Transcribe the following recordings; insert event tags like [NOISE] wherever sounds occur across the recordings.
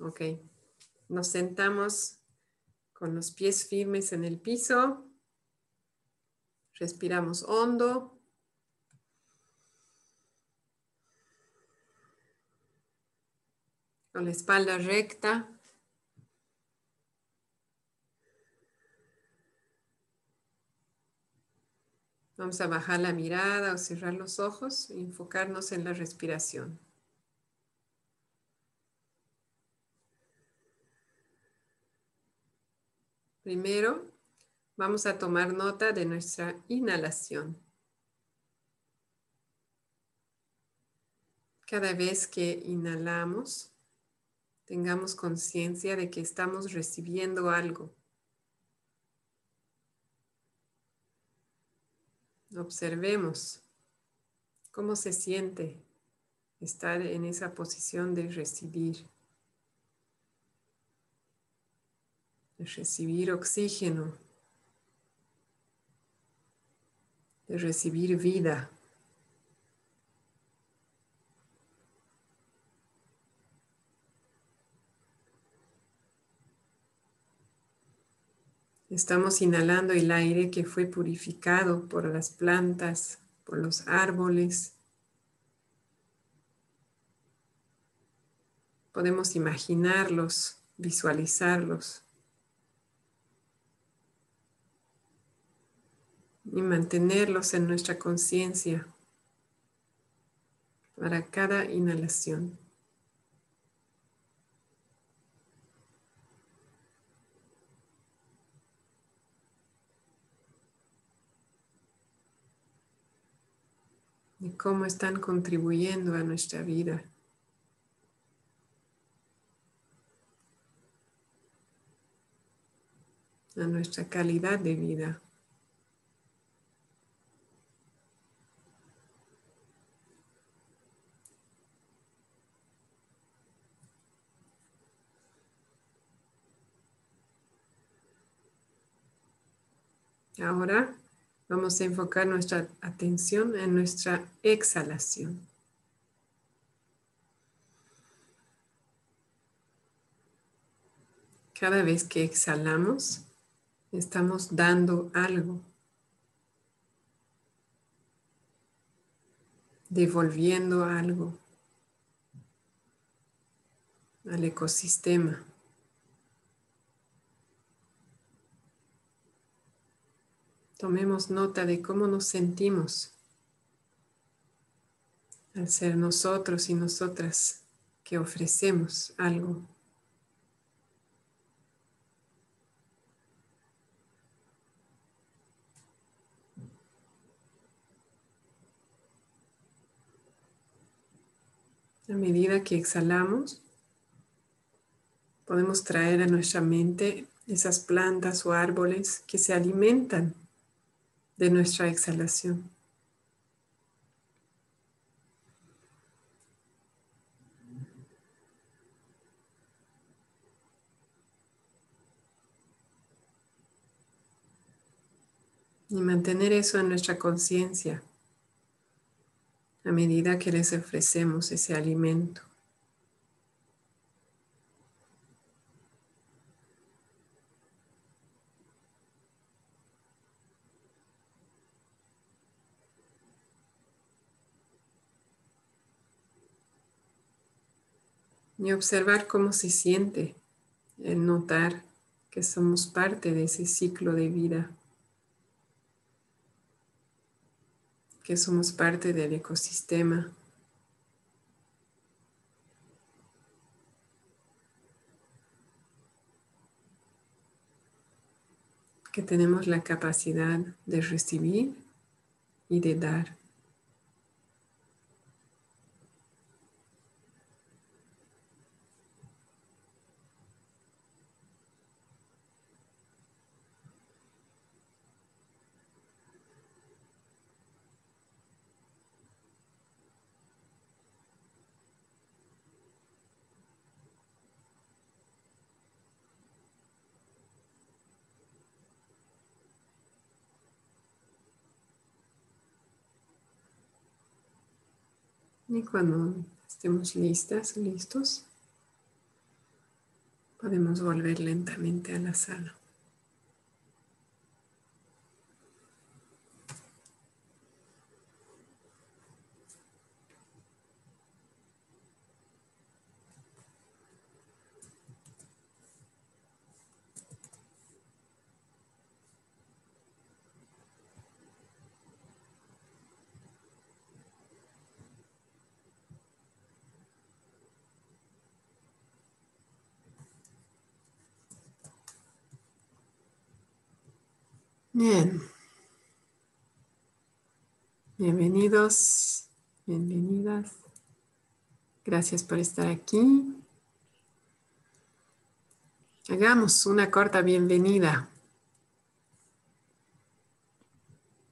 Ok. Nos sentamos con los pies firmes en el piso. Respiramos hondo. Con la espalda recta. Vamos a bajar la mirada o cerrar los ojos y enfocarnos en la respiración. Primero, vamos a tomar nota de nuestra inhalación. Cada vez que inhalamos, tengamos conciencia de que estamos recibiendo algo. Observemos cómo se siente estar en esa posición de recibir. De recibir oxígeno, de recibir vida. Estamos inhalando el aire que fue purificado por las plantas, por los árboles. Podemos imaginarlos, visualizarlos. Y mantenerlos en nuestra conciencia para cada inhalación. y cómo están contribuyendo a nuestra vida. a nuestra calidad de vida. Ahora vamos a enfocar nuestra atención en nuestra exhalación. Cada vez que exhalamos, estamos dando algo, devolviendo algo al ecosistema. Tomemos nota de cómo nos sentimos al ser nosotros y nosotras que ofrecemos algo. A medida que exhalamos, podemos traer a nuestra mente esas plantas o árboles que se alimentan de nuestra exhalación. Y mantener eso en nuestra conciencia a medida que les ofrecemos ese alimento. Y observar cómo se siente el notar que somos parte de ese ciclo de vida, que somos parte del ecosistema. que tenemos la capacidad de recibir y de dar. Y cuando estemos listas, listos, Podemos volver lentamente a la sala. Bien. Bienvenidos, bienvenidas. Gracias por estar aquí. Hagamos una corta bienvenida.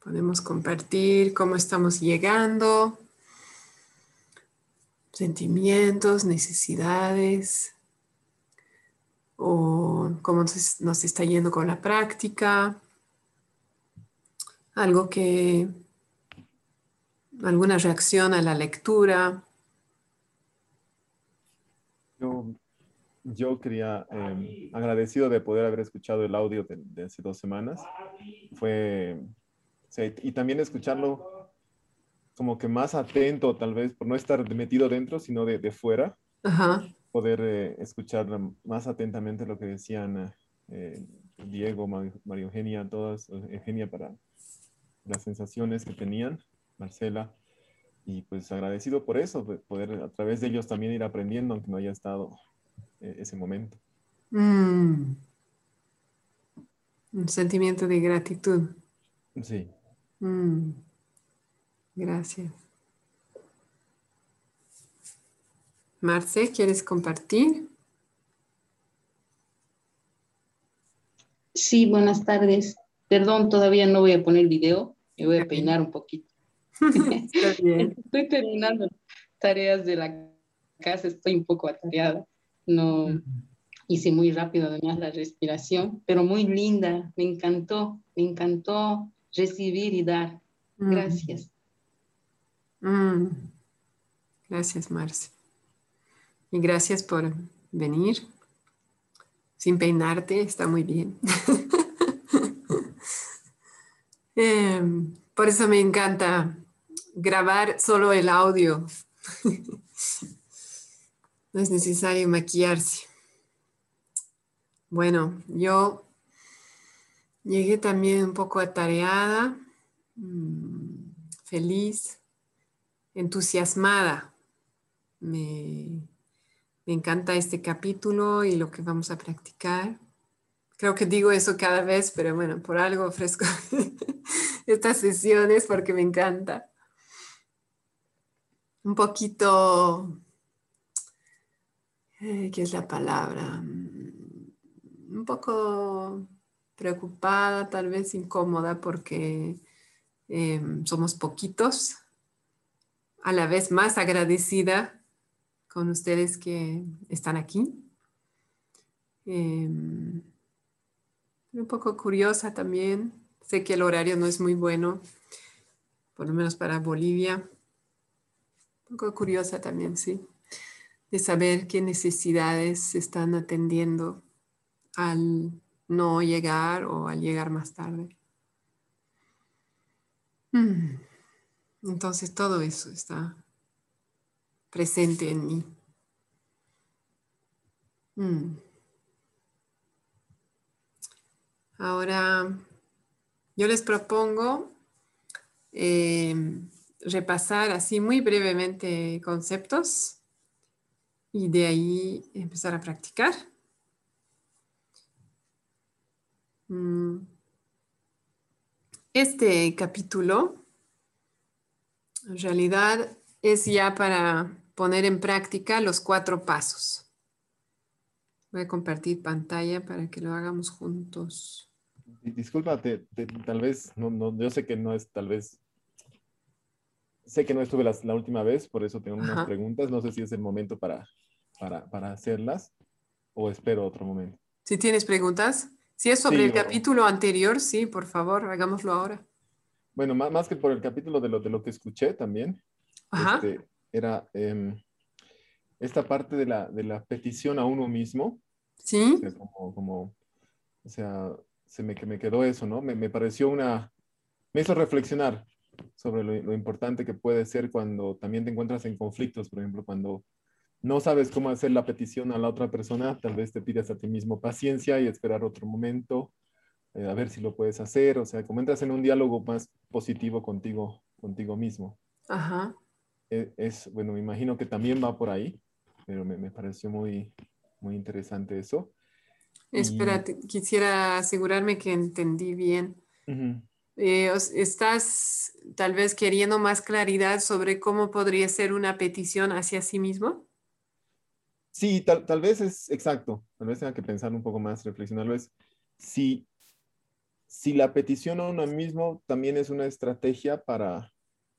Podemos compartir cómo estamos llegando, sentimientos, necesidades, o cómo nos está yendo con la práctica algo que, alguna reacción a la lectura. Yo, quería, em, agradecido de poder haber escuchado el audio de, hace dos semanas. Fue, y también escucharlo como que más atento, tal vez, por no estar metido dentro, sino de, de fuera. Poder eh, escuchar más atentamente lo que decían eh, Diego, María Eugenia, todas, Eugenia para las sensaciones que tenían, Marcela, y pues agradecido por eso, poder a través de ellos también ir aprendiendo, aunque no haya estado eh, ese momento. Mm. Un sentimiento de gratitud. Sí. Mm. Gracias. Marce, ¿quieres compartir? Sí, buenas tardes. Perdón, todavía no voy a poner video, me voy a peinar un poquito. [LAUGHS] [LAUGHS] estoy terminando tareas de la casa, estoy un poco atareada. No hice muy rápido además la respiración, pero muy linda, me encantó, me encantó recibir y dar. Gracias. Gracias, Marce. Y gracias por venir. Sin peinarte, está muy bien. [LAUGHS] Em, por eso me encanta grabar solo el audio. [LAUGHS] no es necesario maquillarse. Bueno, yo llegué también un poco atareada, mm, feliz, entusiasmada. Me, me encanta este capítulo y lo que vamos a practicar. Creo que digo eso cada vez, pero bueno, por algo ofrezco [LAUGHS] estas sesiones porque me encanta. Un poquito, eh, ¿qué es la palabra? Mm, un poco preocupada, tal vez incómoda porque em, somos poquitos, a la vez más agradecida con ustedes que están aquí. Em, un poco curiosa también. Sé que el horario no es muy bueno, por lo menos para Bolivia. Un poco curiosa también, sí, de saber qué necesidades se están atendiendo al no llegar o al llegar más tarde. Mm. Entonces todo eso está presente en mí. Mm. Ahora, yo les propongo eh, repasar así muy brevemente conceptos y de ahí empezar a practicar. Mm. Este capítulo en realidad es ya para poner en práctica los cuatro pasos. Voy a compartir pantalla para que lo hagamos juntos. Disculpa, tal vez, no, no, yo sé que no es, tal vez, sé que no estuve la, la última vez, por eso tengo unas preguntas. No sé si es el momento para, para, para, hacerlas o espero otro momento. Si tienes preguntas, si es sobre el capítulo anterior, sí, por favor, hagámoslo ahora. Bueno, más, más, que por el capítulo de lo, de lo que escuché también, este, era em, esta parte de la, de la petición a uno mismo Sí. O sea, como, o sea, se me, me quedó eso, ¿no? Me, me pareció una, me hizo reflexionar sobre lo, lo, importante que puede ser cuando también te encuentras en conflictos, por ejemplo, cuando no sabes cómo hacer la petición a la otra persona, tal vez te pidas a ti mismo paciencia y esperar otro momento, eh, a ver si lo puedes hacer, o sea, como entras en un diálogo más positivo contigo, contigo mismo. Ajá. Es, es bueno, me imagino que también va por ahí, pero me, me pareció muy, muy interesante eso. Espérate, quisiera asegurarme que entendí bien. Uh -huh. eh, ¿Estás tal vez queriendo más claridad sobre cómo podría ser una petición hacia sí mismo? Sí, tal, tal, vez es exacto, tal vez tenga que pensar un poco más, reflexionarlo, es si, si la petición a uno mismo también es una estrategia para,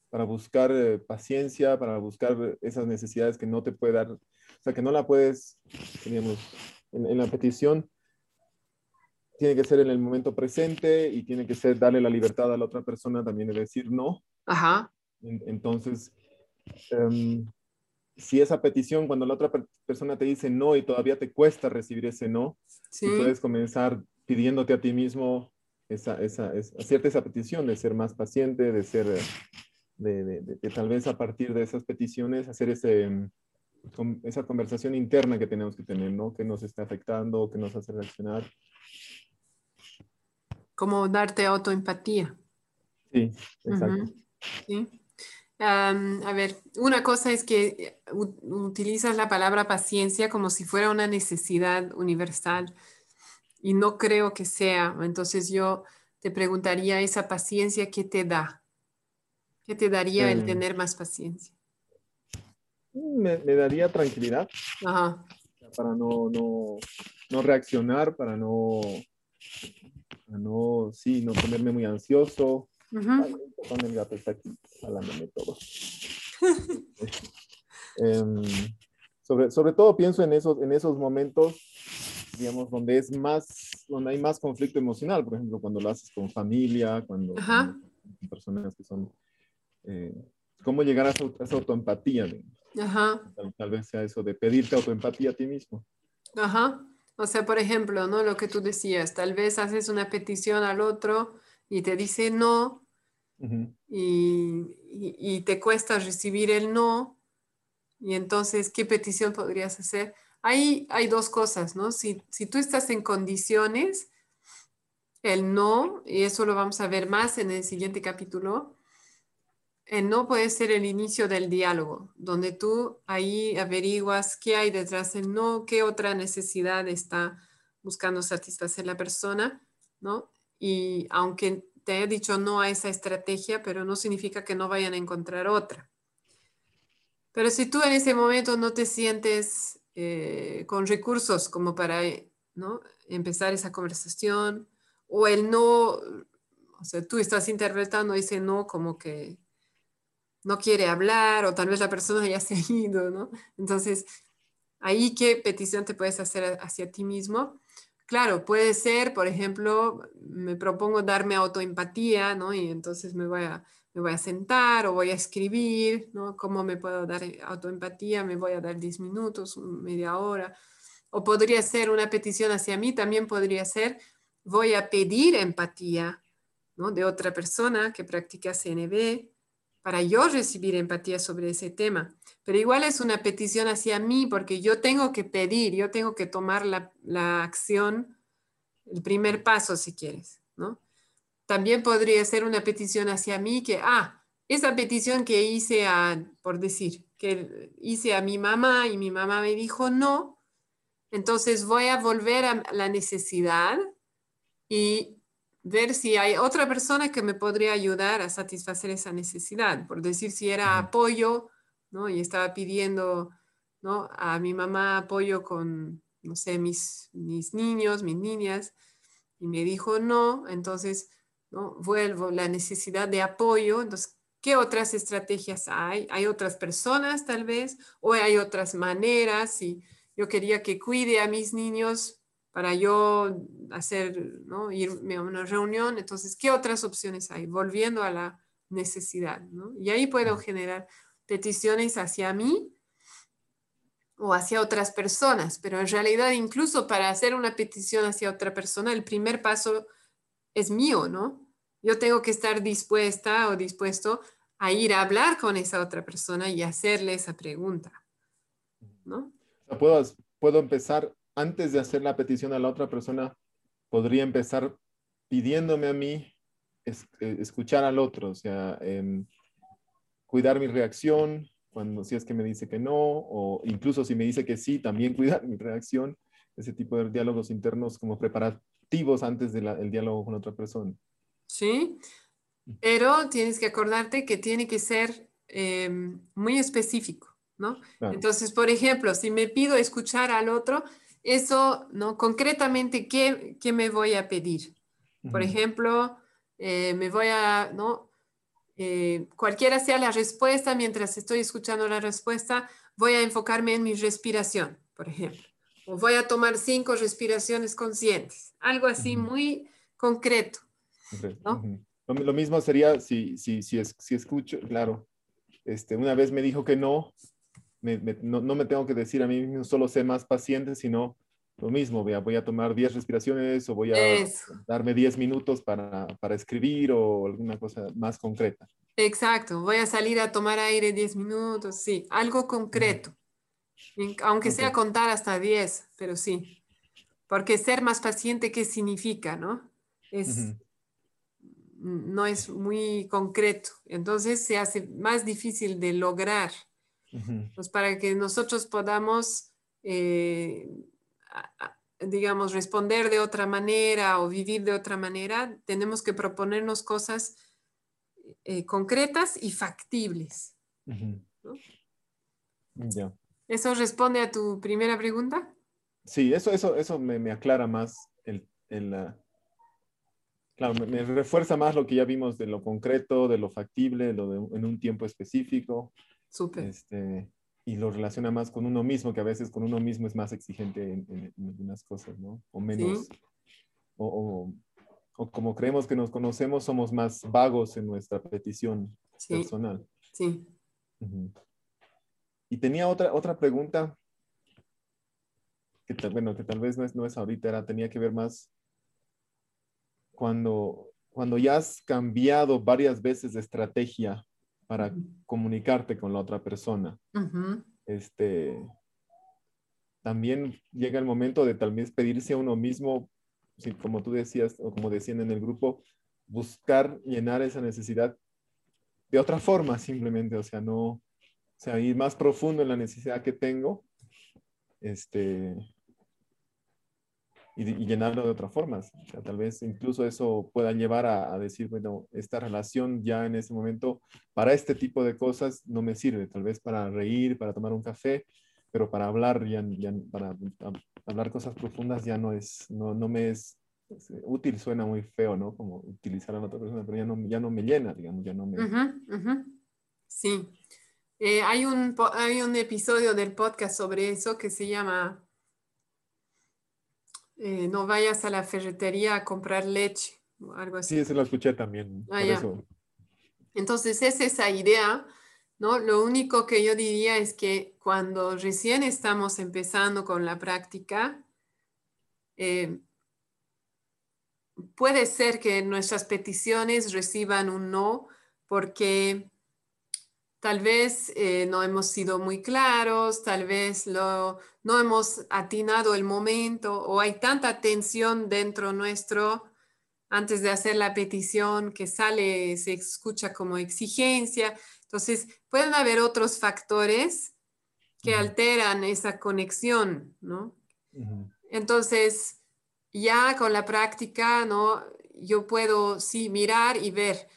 para buscar eh, paciencia, para buscar esas necesidades que no te puede dar, o sea, que no la puedes, digamos, en, en la petición tiene que ser en el momento presente y tiene que ser darle la libertad a la otra persona también de decir no. Ajá. Entonces, um, si esa petición, cuando la otra persona te dice no y todavía te cuesta recibir ese no, sí. puedes comenzar pidiéndote a ti mismo esa, esa, esa, hacerte esa petición de ser más paciente, de ser, de, de, de, de tal vez a partir de esas peticiones hacer ese, esa conversación interna que tenemos que tener, ¿no? Que nos está afectando, que nos hace reaccionar. Como darte autoempatía. Sí, exacto. Uh -huh. Sí. Um, a ver, una cosa es que utilizas la palabra paciencia como si fuera una necesidad universal y no creo que sea. Entonces yo te preguntaría esa paciencia, ¿qué te da? ¿Qué te daría eh, el tener más paciencia? Me, me daría tranquilidad Ajá. para no, no, no reaccionar, para no, para no, sí, no ponerme muy ansioso, Uh -huh. Ay, el gato está aquí hablándome todo. um, [LAUGHS] sobre, sobre todo pienso en esos, en esos momentos, digamos, donde es más, donde hay más conflicto emocional, por ejemplo, cuando lo haces con familia, cuando, -huh. con personas que son, eh, cómo llegar a esa, a esa autoempatía. Tal, tal, vez sea eso de pedirte autoempatía a ti mismo. Ajá. O sea, por ejemplo, ¿no? Lo que tú decías, tal vez haces una petición al otro y te dice no uh -huh. y, y, y, te cuesta recibir el no, y entonces, ¿qué petición podrías hacer? Ahí hay dos cosas, ¿no? Si, si tú estás en condiciones, el no, y eso lo vamos a ver más en el siguiente capítulo, no puede ser el inicio del diálogo, donde tú ahí averiguas qué hay detrás del no, qué otra necesidad está buscando satisfacer la persona, ¿no? Y aunque te haya dicho no a esa estrategia, pero no significa que no vayan a encontrar otra. Pero si tú en ese momento no te sientes eh, con recursos como para ¿no? empezar esa conversación, o el no, o sea, tú estás interpretando ese no como que no quiere hablar, o tal vez la persona ya se ha ido, ¿no? Entonces, ahí qué petición te puedes hacer hacia ti mismo Claro, puede ser, por ejemplo, me propongo darme autoempatía, ¿no? Y entonces me voy a, me voy a sentar o voy a escribir, ¿no? ¿Cómo me puedo dar autoempatía? Me voy a dar 10 minutos, media hora. O podría ser una petición hacia mí, también podría ser, voy a pedir empatía, ¿no? De otra persona que practica CNB para yo recibir empatía sobre ese tema. Pero igual es una petición hacia mí porque yo tengo que pedir, yo tengo que tomar la, la acción, el primer paso si quieres, ¿no? También podría ser una petición hacia mí que, ah, esa petición que hice a, por decir, que hice a mi mamá y mi mamá me dijo no, entonces voy a volver a la necesidad y ver si hay otra persona que me podría ayudar a satisfacer esa necesidad. Por decir, si era apoyo, ¿no? Y estaba pidiendo, ¿no? A mi mamá apoyo con, no sé, mis, mis niños, mis niñas, y me dijo no, entonces, ¿no? Vuelvo la necesidad de apoyo, entonces, ¿qué otras estrategias hay? ¿Hay otras personas tal vez? ¿O hay otras maneras? Y yo quería que cuide a mis niños para yo hacer, ¿no? irme a una reunión. Entonces, ¿qué otras opciones hay? Volviendo a la necesidad, ¿no? Y ahí puedo generar peticiones hacia mí o hacia otras personas, pero en realidad incluso para hacer una petición hacia otra persona, el primer paso es mío, ¿no? Yo tengo que estar dispuesta o dispuesto a ir a hablar con esa otra persona y hacerle esa pregunta, ¿no? puedo, puedo empezar antes de hacer la petición a la otra persona, podría empezar pidiéndome a mí eh, escuchar al otro, o sea, em, cuidar mi reacción cuando si es que me dice que no, o incluso si me dice que sí, también [LAUGHS] cuidar mi reacción, ese tipo de diálogos internos como preparativos antes del diálogo con otra persona. Sí, pero tienes que acordarte que tiene que ser em, muy específico, ¿no? Entonces, por ejemplo, si me pido escuchar al otro, eso, ¿no? Concretamente, ¿qué, qué me voy a pedir? Por ejemplo, eh, me voy a, ¿no? Eh, cualquiera sea la respuesta, mientras estoy escuchando la respuesta, voy a enfocarme en mi respiración, por ejemplo. O voy a tomar cinco respiraciones conscientes, algo así muy concreto. ¿no? lo, mismo sería si, si, si, si, escucho, claro, este, una vez me dijo que no, no, no, me tengo que decir a mí mismo solo sé más paciente, sino lo mismo, voy a, tomar 10 respiraciones o voy a darme 10 minutos para, para, escribir o alguna cosa más concreta. Exacto, voy a salir a tomar aire 10 minutos, sí, algo concreto, aunque sea contar hasta 10, pero sí, porque ser más paciente, ¿qué significa, no? Es, No es muy concreto, entonces se hace más difícil de lograr. Pues para que nosotros podamos... Eh, digamos, responder de otra manera o vivir de otra manera, tenemos que proponernos cosas eh, concretas y factibles. ¿Eso responde a tu primera pregunta? Sí, eso, eso, eso me, aclara más el, claro, me, refuerza más lo que ya vimos de lo concreto, de lo factible, lo de, en un tiempo específico. Súper. Este, y lo relaciona más con uno mismo, que a veces con uno mismo es más exigente en, algunas cosas, ¿no? O menos, o, o, como creemos que nos conocemos, somos más vagos en nuestra petición personal. Sí. Y tenía otra, otra pregunta, que, bueno, que tal vez no es, no es ahorita, era, tenía que ver más cuando, cuando ya has cambiado varias veces de estrategia para comunicarte con la otra persona. Este, también llega el momento de tal vez pedirse a uno mismo, como tú decías, o como decían en el grupo, buscar llenar esa necesidad de otra forma simplemente, o sea, no, o sea, ir más profundo en la necesidad que tengo, este, y, llenarlo de otras formas. tal vez incluso eso pueda llevar a, decir, bueno, esta relación ya en ese momento para este tipo de cosas no me sirve, tal vez para reír, para tomar un café, pero para hablar, ya, para hablar cosas profundas ya no es, no, no me es, útil, suena muy feo, ¿no? Como utilizar a la otra persona, pero ya no, ya no me llena, digamos, ya no me... Sí. Eh, hay, un, hay un episodio del podcast sobre eso que se llama eh, no vayas a la ferretería a comprar leche o algo así. Sí, eso lo escuché también. Ah, Entonces es esa idea, ¿no? Lo único que yo diría es que cuando recién estamos empezando con la práctica, eh, puede ser que nuestras peticiones reciban un no porque tal vez eh, no hemos sido muy claros, tal vez lo, no hemos atinado el momento o hay tanta tensión dentro nuestro antes de hacer la petición que sale, se escucha como exigencia. Entonces, pueden haber otros factores que alteran esa conexión, ¿no? Entonces, ya con la práctica, ¿no? Yo puedo, sí, mirar y ver,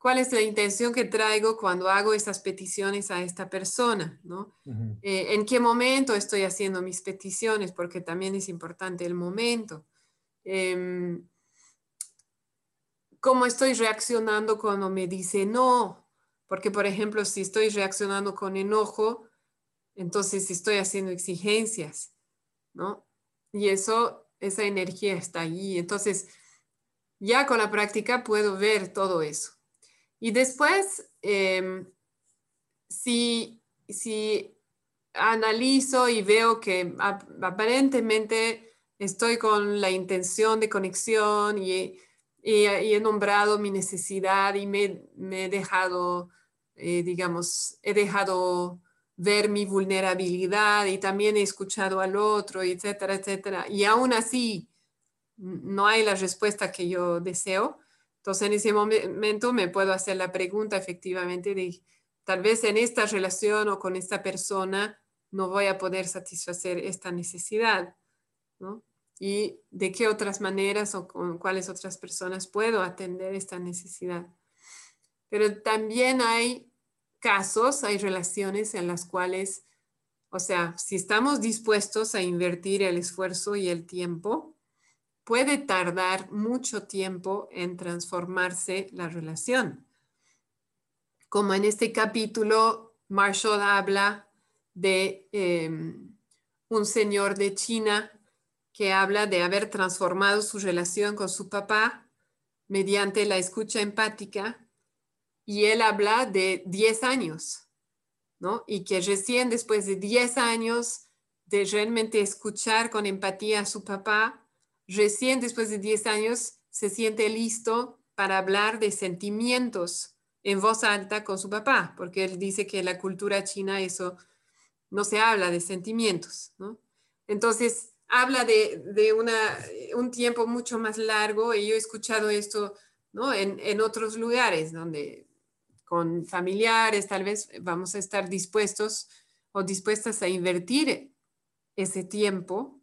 cuál es la intención que traigo cuando hago esas peticiones a esta persona, ¿no? Eh, en qué momento estoy haciendo mis peticiones, porque también es importante el momento. Em, cómo estoy reaccionando cuando me dice no, porque por ejemplo, si estoy reaccionando con enojo, entonces estoy haciendo exigencias, ¿no? Y eso, esa energía está allí. Entonces, ya con la práctica puedo ver todo eso. Y después, em, si, analizo y veo que aparentemente estoy con la intención de conexión y, he nombrado mi necesidad y me, he dejado, eh, digamos, he dejado ver mi vulnerabilidad y también he escuchado al otro, etcétera, etcétera. Y aún así no hay la respuesta que yo deseo. Entonces en ese momento me puedo hacer la pregunta efectivamente de tal vez en esta relación o con esta persona no voy a poder satisfacer esta necesidad, ¿no? Y de qué otras maneras o con cuáles otras personas puedo atender esta necesidad. Pero también hay casos, hay relaciones en las cuales, o sea, si estamos dispuestos a invertir el esfuerzo y el tiempo, puede tardar mucho tiempo en transformarse la relación. Como en este capítulo, Marshall habla de em, un señor de China que habla de haber transformado su relación con su papá mediante la escucha empática y él habla de 10 años, ¿no? Y que recién después de 10 años de realmente escuchar con empatía a su papá, recién después de 10 años se siente listo para hablar de sentimientos en voz alta con su papá, porque él dice que en la cultura china eso no se habla de sentimientos, ¿no? Entonces, habla de, un tiempo mucho más largo y yo he escuchado esto, ¿no? En, otros lugares donde con familiares tal vez vamos a estar dispuestos o dispuestas a invertir ese tiempo,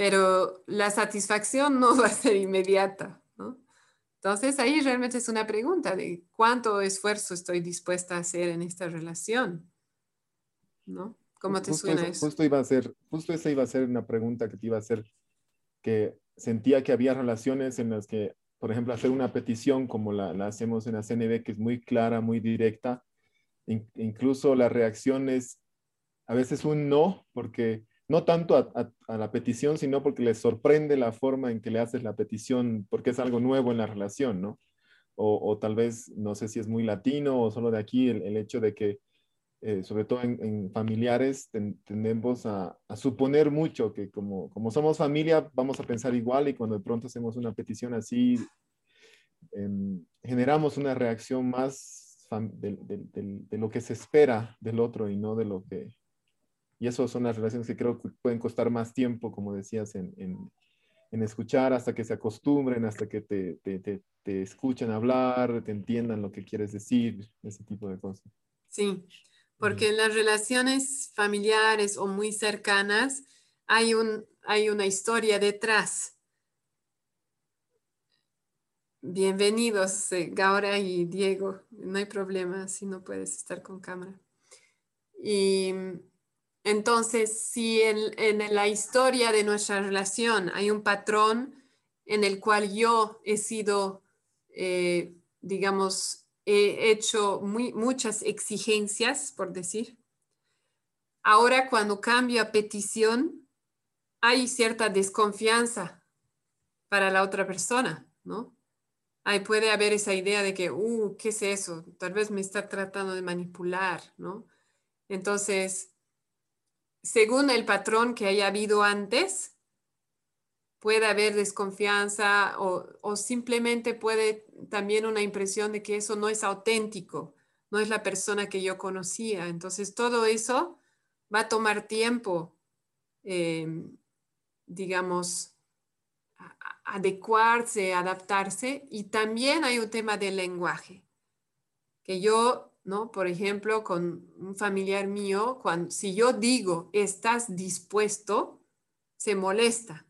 pero la satisfacción no [LAUGHS] va a ser inmediata, ¿no? Entonces ahí realmente es una pregunta de cuánto esfuerzo estoy dispuesta a hacer en esta relación. ¿no? ¿Cómo te suena eso, Justo, iba a ser, justo esa iba a ser una pregunta que te iba a hacer, que sentía que había relaciones en las que, por ejemplo, hacer una petición como la, hacemos en la CNB, que es muy clara, muy directa, incluso la reacción es a veces un no, porque no tanto a, la petición, sino porque le sorprende la forma en que le haces la petición, porque es algo nuevo en la relación, ¿no? O, tal vez, no sé si es muy latino o solo de aquí, el hecho de que eh, sobre todo en, familiares, tendemos a, suponer mucho que como, como somos familia vamos a pensar igual y cuando de pronto hacemos una petición así, em, generamos una reacción más de, lo que se espera del otro y no de lo que... Y eso son las relaciones que creo que pueden costar más tiempo, como decías, en, en, en escuchar hasta que se acostumbren, hasta que te, te, te, te escuchen hablar, te entiendan lo que quieres decir, ese tipo de cosas. Sí, porque en las relaciones familiares o muy cercanas hay, un, hay una historia detrás. Bienvenidos, eh, Gaura y Diego. No hay problema si no puedes estar con cámara. Y entonces, si en, la historia de nuestra relación hay un patrón en el cual yo he sido, eh, digamos, he hecho muchas exigencias, por decir. Ahora cuando cambio a petición, hay cierta desconfianza para la otra persona, ¿no? Ahí puede haber esa idea de que, uh, ¿qué es eso? Tal vez me está tratando de manipular, ¿no? Entonces, según el patrón que haya habido antes, puede haber desconfianza o, simplemente puede también una impresión de que eso no es auténtico, no es la persona que yo conocía. Entonces todo eso va a tomar tiempo, em, digamos, adecuarse, adaptarse. Y también hay un tema del lenguaje, que yo, ¿no? Por ejemplo, con un familiar mío, cuando, si yo digo, estás dispuesto, se molesta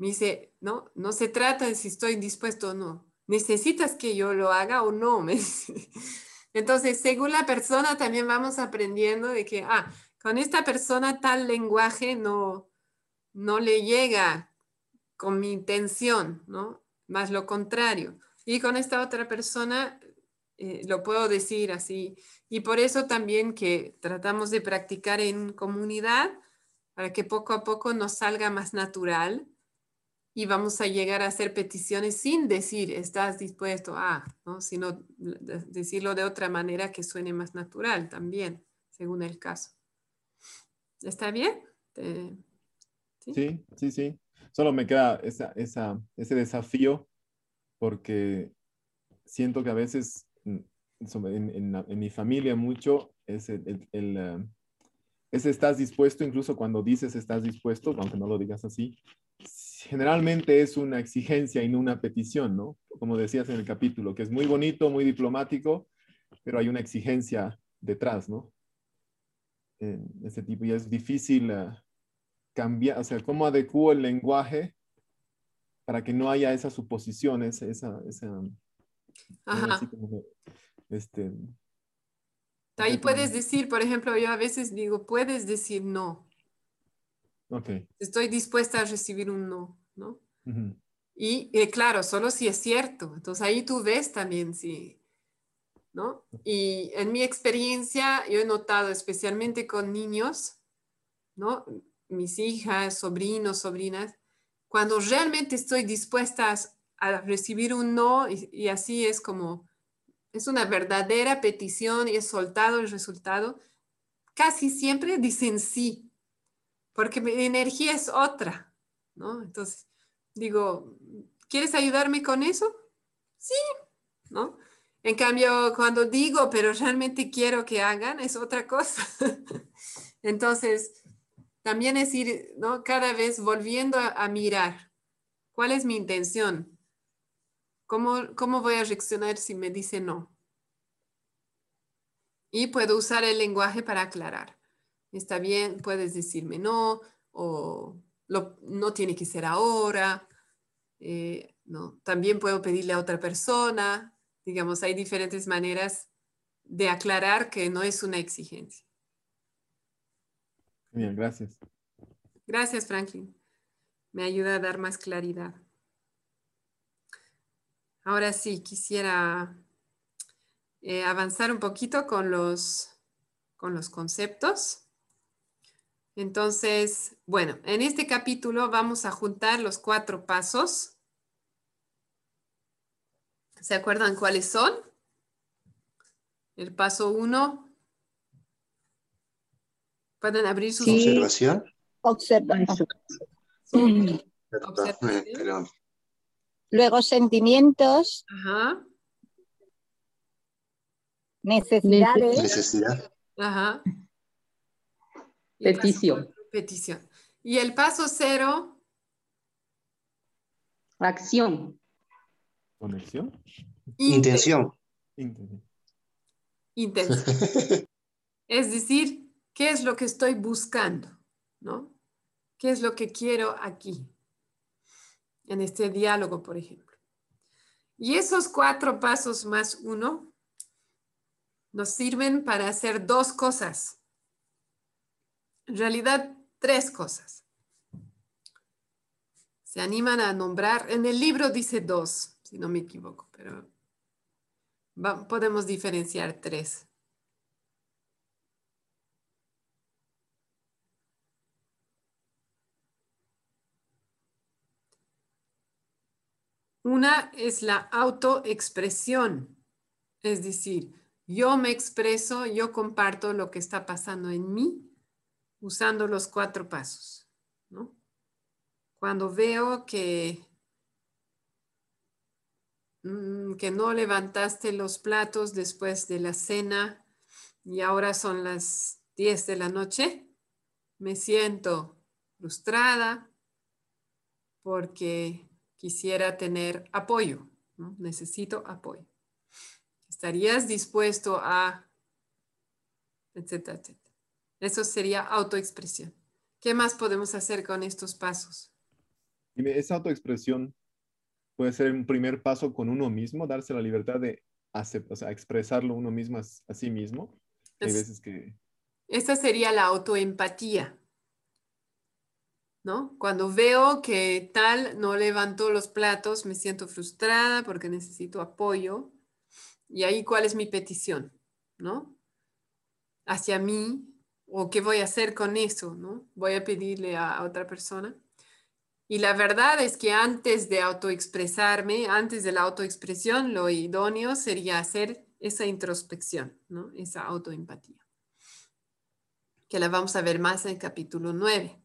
me dice, no, no se trata de si estoy dispuesto o no. ¿Necesitas que yo lo haga o no? [LAUGHS] Entonces, según la persona, también vamos aprendiendo de que, ah, con esta persona tal lenguaje no, no le llega con mi intención, ¿no? Más lo contrario. Y con esta otra persona eh, lo puedo decir así. Y por eso también que tratamos de practicar en comunidad para que poco a poco nos salga más natural y vamos a llegar a hacer peticiones sin decir estás dispuesto a, ¿no? sino decirlo de otra manera que suene más natural también, según el caso. ¿Está bien? ¿Sí? sí, sí, Solo me queda esa, ese desafío porque siento que a veces mm, en, mi familia mucho es el, eh, ese estás dispuesto, incluso cuando dices estás dispuesto, aunque no lo digas así, generalmente es una exigencia y no una petición, ¿no? Como decías en el capítulo, que es muy bonito, muy diplomático, pero hay una exigencia detrás, ¿no? En ese tipo, y es difícil uh, cambiar, o sea, cómo adecuo el lenguaje para que no haya esas suposiciones, esa, esa Ajá. este, Ahí puedes decir, por ejemplo, yo a veces digo, puedes decir no. Okay. Estoy dispuesta a recibir un no, ¿no? Y eh, claro, solo si es cierto. Entonces ahí tú ves también si, ¿no? Y en mi experiencia, yo he notado especialmente con niños, ¿no? Mis hijas, sobrinos, sobrinas, cuando realmente estoy dispuesta a recibir un no y así es como es una verdadera petición y es soltado el resultado, casi siempre dicen sí, porque mi energía es otra, ¿no? Entonces, digo, ¿quieres ayudarme con eso? Sí, ¿no? En cambio, cuando digo, pero realmente quiero que hagan, es otra cosa. [LAUGHS] Entonces, también es ir, ¿no? Cada vez volviendo a mirar, ¿cuál es mi intención? ¿Cómo, voy a reaccionar si me dice no? Y puedo usar el lenguaje para aclarar. Está bien, puedes decirme no o no tiene que ser ahora. Eh, no. También puedo pedirle a otra persona. Digamos, hay diferentes maneras de aclarar que no es una exigencia. Bien, gracias. Gracias, Franklin. Me ayuda a dar más claridad. Ahora sí, quisiera eh, avanzar un poquito con los, con los conceptos. Entonces, bueno, en este capítulo vamos a juntar los cuatro pasos. ¿Se acuerdan cuáles son? El paso uno. ¿Pueden abrir sus... Observación. Observación. Observación. Luego sentimientos. Ajá. Necesidades. Necesidad. Ajá. Petición. Petición. Y el paso cero. Acción. Conexión. Intención. Intención. [LAUGHS] es decir, ¿qué es lo que estoy buscando? ¿No? ¿Qué es lo que quiero aquí? En este diálogo, por ejemplo. Y esos cuatro pasos más uno nos sirven para hacer dos cosas. En realidad, tres cosas. Se animan a nombrar, en el libro dice dos, si no me equivoco, pero podemos diferenciar tres. Una es la autoexpresión, es decir, yo me expreso, yo comparto lo que está pasando en mí usando los cuatro pasos. Cuando veo que, mm, que no levantaste los platos después de la cena y ahora son las 10 de la noche, me siento frustrada porque quisiera tener apoyo, necesito apoyo. ¿Estarías dispuesto a, etcétera, etcétera? Eso sería autoexpresión. ¿Qué más podemos hacer con estos pasos? Esa autoexpresión puede ser un primer paso con uno mismo, darse la libertad de o sea, expresarlo uno mismo a, sí mismo. Hay veces que... Esa sería la autoempatía. ¿No? Cuando veo que tal no levantó los platos, me siento frustrada porque necesito apoyo. Y ahí, ¿cuál es mi petición? ¿No? Hacia mí, o qué voy a hacer con eso, ¿no? Voy a pedirle a, otra persona. Y la verdad es que antes de autoexpresarme, antes de la autoexpresión, lo idóneo sería hacer esa introspección, ¿no? Esa autoempatía. que la vamos a ver más en el capítulo 9,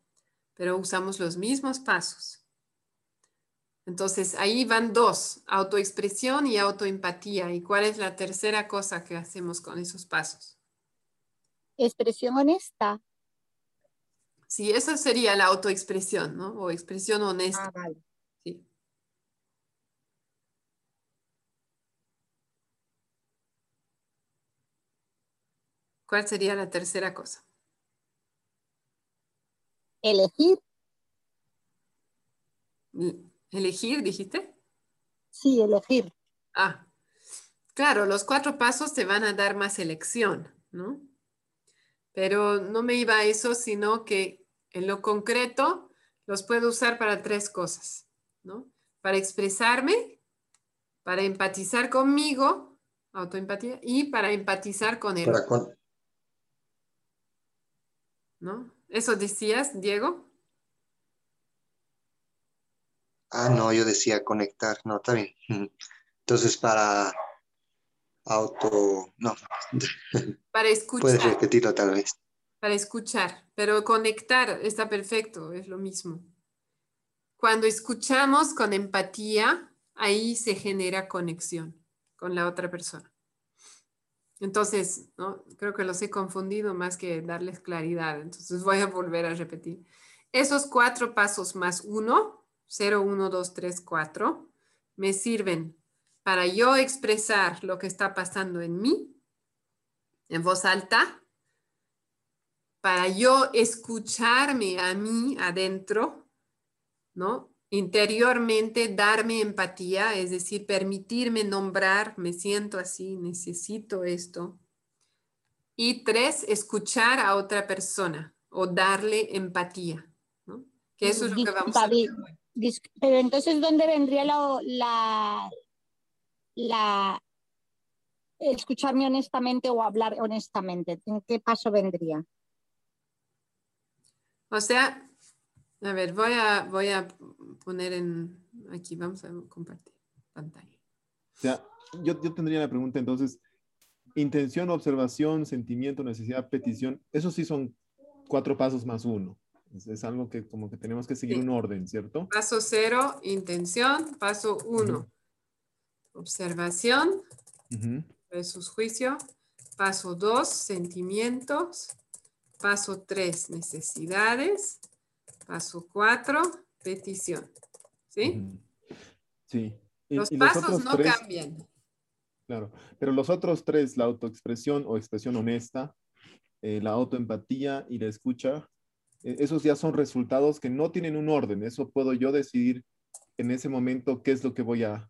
pero usamos los mismos pasos. Entonces, ahí van dos, autoexpresión y autoempatía. ¿Y cuál es la tercera cosa que hacemos con esos pasos? Expresión honesta. Sí, eso sería la autoexpresión, ¿no? O expresión honesta. Ah, vale. Sí. ¿Cuál sería la tercera cosa? Elegir. ¿Elegir, dijiste? Sí, elegir. Ah, claro, los cuatro pasos te van a dar más elección, ¿no? Pero no me iba a eso, sino que en lo concreto los puedo usar para tres cosas, ¿no? Para expresarme, para empatizar conmigo, autoempatía, y para empatizar con él. ¿No? ¿Eso decías, Diego? Ah, no, yo decía conectar, no, está bien. [LAUGHS] Entonces, para auto, no. [LAUGHS] Para escuchar. Puedes repetirlo tal vez. Para escuchar, pero conectar está perfecto, es lo mismo. Cuando escuchamos con empatía, ahí se genera conexión con la otra persona. Entonces, creo que los he confundido más que darles claridad. Entonces voy a volver a repetir. Esos cuatro pasos más uno, 0, 1, 2, 3, 4, me sirven para yo expresar lo que está pasando en mí, en voz alta, para yo escucharme a mí adentro, ¿no? Interiormente darme empatía, es decir, permitirme nombrar, me siento así, necesito esto. Y tres, escuchar a otra persona o darle empatía, ¿no? Que eso es lo que vamos a hacer. Pero entonces, ¿dónde vendría la, la, la escucharme honestamente o hablar honestamente? ¿En qué paso vendría? O sea, a ver, voy a, voy a poner en aquí, vamos a compartir pantalla. O sea, yo, yo tendría la pregunta entonces, intención, observación, sentimiento, necesidad, petición, esos sí son cuatro pasos más uno. Es, algo que como que tenemos que seguir un orden, ¿cierto? Paso cero, intención. Paso uno, observación versus juicio. Paso dos, sentimientos. Paso tres, necesidades. Paso cuatro, petición. ¿Sí? Sí. los pasos no cambian. Claro, pero los otros tres, la autoexpresión o expresión honesta, eh, la autoempatía y la escucha, e, esos ya son resultados que no tienen un orden. Eso puedo yo decidir en ese momento qué es lo que voy a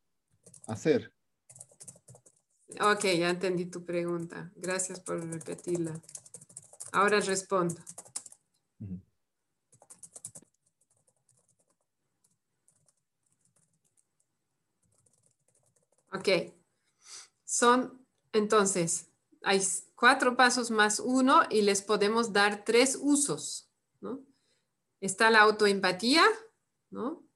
hacer. Ok, ya entendí tu pregunta. Gracias por repetirla. Ahora respondo. Ok. Son, entonces, hay cuatro pasos más uno y les podemos dar tres usos. Está la autoempatía, ¿no?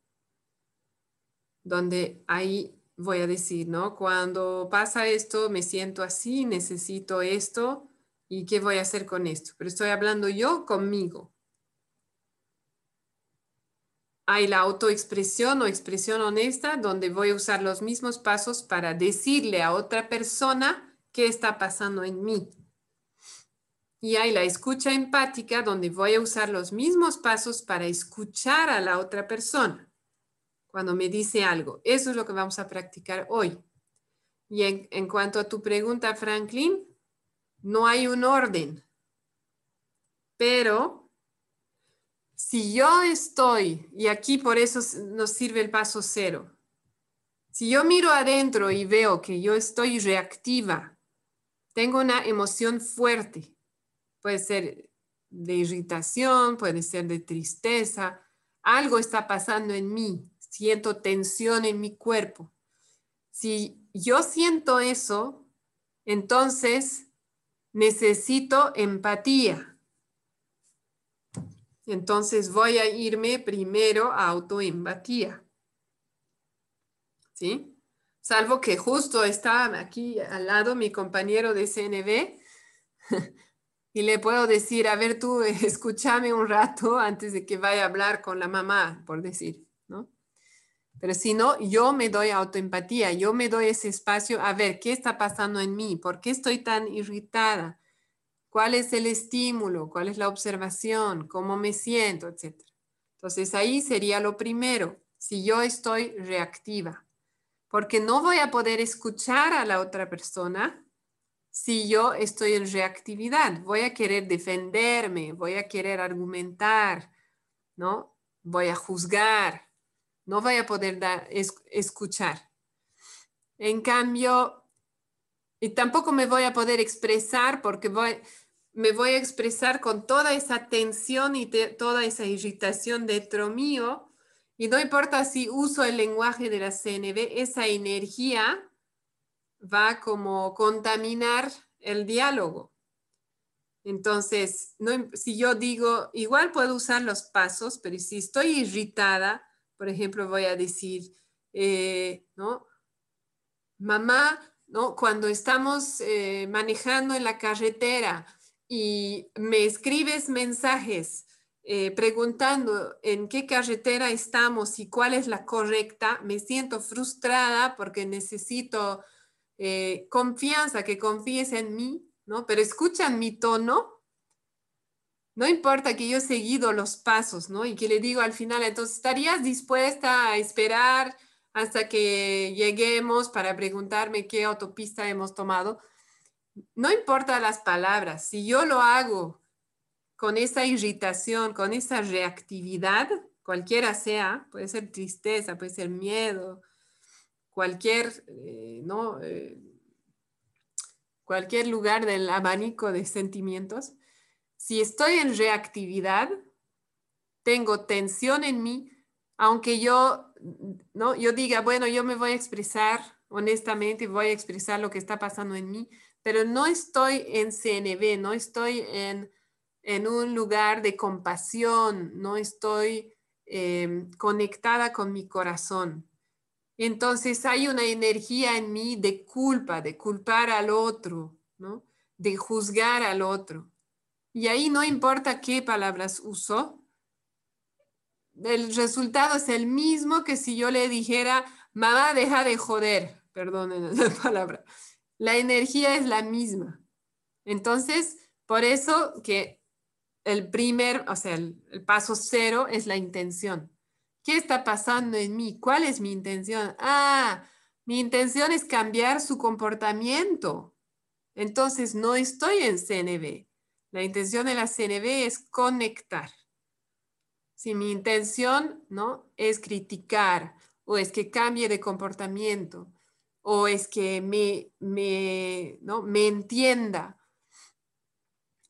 Donde ahí voy a decir, ¿no? Cuando pasa esto, me siento así, necesito esto, ¿y qué voy a hacer con esto? Pero estoy hablando yo conmigo. Hay la autoexpresión o expresión honesta, donde voy a usar los mismos pasos para decirle a otra persona qué está pasando en mí. Y hay la escucha empática, donde voy a usar los mismos pasos para escuchar a la otra persona cuando me dice algo. Eso es lo que vamos a practicar hoy. Y en, cuanto a tu pregunta, Franklin, no hay un orden. Pero si yo estoy, y aquí por eso nos sirve el paso cero, si yo miro adentro y veo que yo estoy reactiva, tengo una emoción fuerte, Puede ser de irritación, puede ser de tristeza. Algo está pasando en mí. Siento tensión en mi cuerpo. Si yo siento eso, entonces necesito empatía. Entonces voy a irme primero a autoempatía. ¿Sí? Salvo que justo está aquí al lado mi compañero de CNB [LAUGHS] y le puedo decir, a ver tú, [LAUGHS] escúchame un rato antes de que vaya a hablar con la mamá, por decir, ¿no? Pero si no, yo me doy autoempatía, yo me doy ese espacio a ver qué está pasando en mí, por qué estoy tan irritada, cuál es el estímulo, cuál es la observación, cómo me siento, etc. Entonces ahí sería lo primero, si yo estoy reactiva, porque no voy a poder escuchar a la otra persona si yo estoy en reactividad. Voy a querer defenderme, voy a querer argumentar, ¿no? Voy a juzgar, no voy a poder dar, escuchar. En cambio, y tampoco me voy a poder expresar porque voy, me voy a expresar con toda esa tensión y toda esa irritación dentro mío. Y no importa si uso el lenguaje de la CNV, esa energía va como contaminar el diálogo. Entonces, si yo digo, igual puedo usar los pasos, pero si estoy irritada, por ejemplo, voy a decir, eh, ¿no? Mamá, ¿no? Cuando estamos eh, manejando en la carretera y me escribes mensajes eh, preguntando en qué carretera estamos y cuál es la correcta, me siento frustrada porque necesito confianza, que confíes en mí, ¿no? Pero escuchan mi tono no importa que yo he seguido los pasos, ¿no? Y que le digo al final, entonces, ¿estarías dispuesta a esperar hasta que lleguemos para preguntarme qué autopista hemos tomado? No importa las palabras, si yo lo hago con esa irritación, con esa reactividad, cualquiera sea, puede ser tristeza, puede ser miedo, cualquier, eh, ¿no? Eh, cualquier lugar del abanico de sentimientos, si estoy en reactividad, tengo tensión en mí, aunque yo, ¿no? yo diga, bueno, yo me voy a expresar honestamente, voy a expresar lo que está pasando en mí, pero no estoy en CNB, no estoy en, un lugar de compasión, no estoy em, conectada con mi corazón. Entonces hay una energía en mí de culpa, de culpar al otro, ¿no? de juzgar al otro. Y ahí no importa qué palabras uso, el resultado es el mismo que si yo le dijera, mamá, deja de joder, perdonen [LAUGHS] la palabra. La energía es la misma. Entonces, por eso que el primer, o sea, el, el paso cero es la intención. ¿Qué está pasando en mí? ¿Cuál es mi intención? Ah, mi intención es cambiar su comportamiento. Entonces, no estoy en CNB. La intención de la CNB es conectar. Si mi intención ¿no? es criticar o es que cambie de comportamiento o es que me, me, ¿no? me entienda,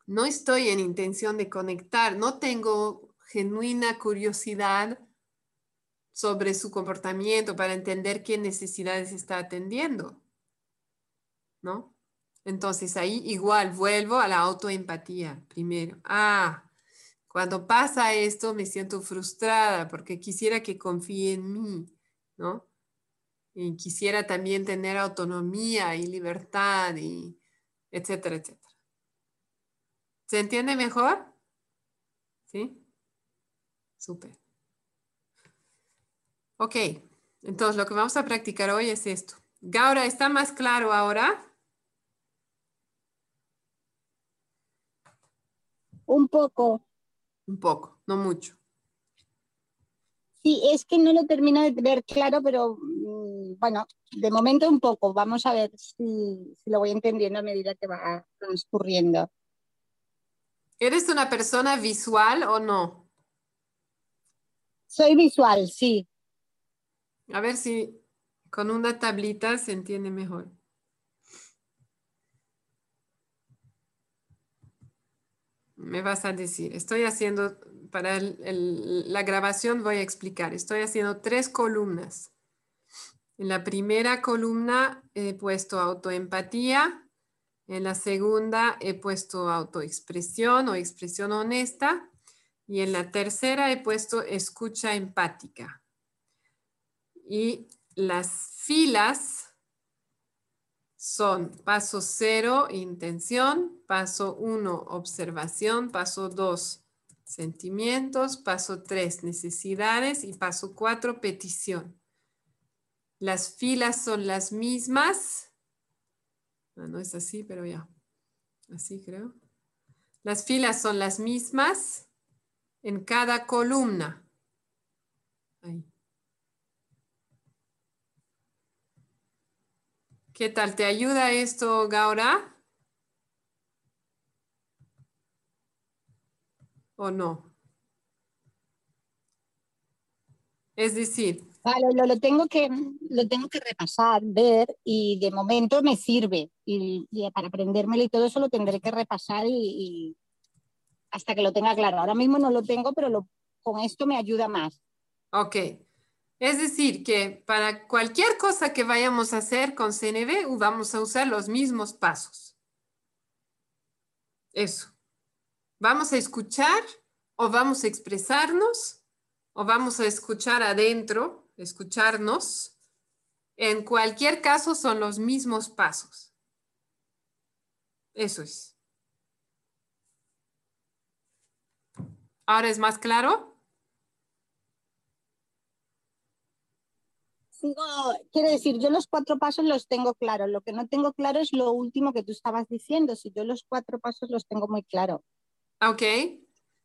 no estoy en intención de conectar, no tengo genuina curiosidad sobre su comportamiento para entender qué necesidades está atendiendo, ¿no? Entonces ahí igual vuelvo a la autoempatía primero. Ah, cuando pasa esto me siento frustrada porque quisiera que confíe en mí, ¿no? Y quisiera también tener autonomía y libertad y etcétera, etcétera. ¿Se entiende mejor? ¿Sí? Súper. Ok, entonces lo que vamos a practicar hoy es esto. Gaura, ¿está más claro ahora? Un poco. Un poco, no mucho. Sí, es que no lo termino de ver claro, pero mm, bueno, de momento un poco. Vamos a ver si, lo voy entendiendo a medida que va transcurriendo. ¿Eres una persona visual o no? Soy visual, sí. A ver si con una tablita se entiende mejor. me vas a decir, estoy haciendo, para la grabación voy a explicar, estoy haciendo tres columnas. En la primera columna he puesto autoempatía, en la segunda he puesto autoexpresión o expresión honesta y en la tercera he puesto escucha empática. Y las filas son paso cero, intención, paso uno, observación, paso dos, sentimientos, paso tres, necesidades y paso cuatro, petición. Las filas son las mismas. Ah, no es así, pero ya. Así creo. Las filas son las mismas en cada columna. ¿Qué tal? ¿Te ayuda esto, Gaura? ¿O no? Es decir, Vale, lo, tengo que, lo tengo que repasar, ver y de momento me sirve. Y, para aprendérmelo y todo eso lo tendré que repasar y, hasta que lo tenga claro. Ahora mismo no lo tengo, pero con esto me ayuda más. Ok. Es decir, que para cualquier cosa que vayamos a hacer con CNV vamos a usar los mismos pasos. Eso. Vamos a escuchar o vamos a expresarnos o vamos a escuchar adentro escucharnos, en cualquier caso son los mismos pasos. Eso es. ¿Ahora es más claro? quiere decir, yo los cuatro pasos los tengo claros. Lo que no tengo claro es lo último que tú estabas diciendo. Si yo los cuatro pasos los tengo muy claro. Ok.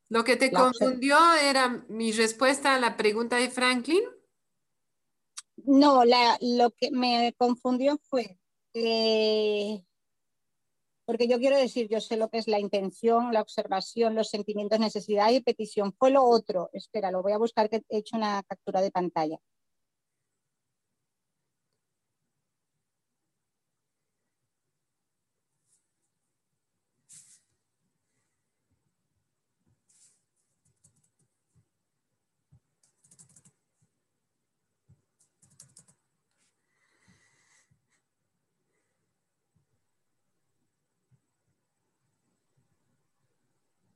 Lo que te confundió era mi respuesta a la pregunta de Franklin. No, lo que me confundió fue, porque yo quiero decir, yo sé lo que es la intención, la observación, los sentimientos, necesidad y petición. Fue lo otro. Espera, lo voy a buscar que he hecho una captura de pantalla.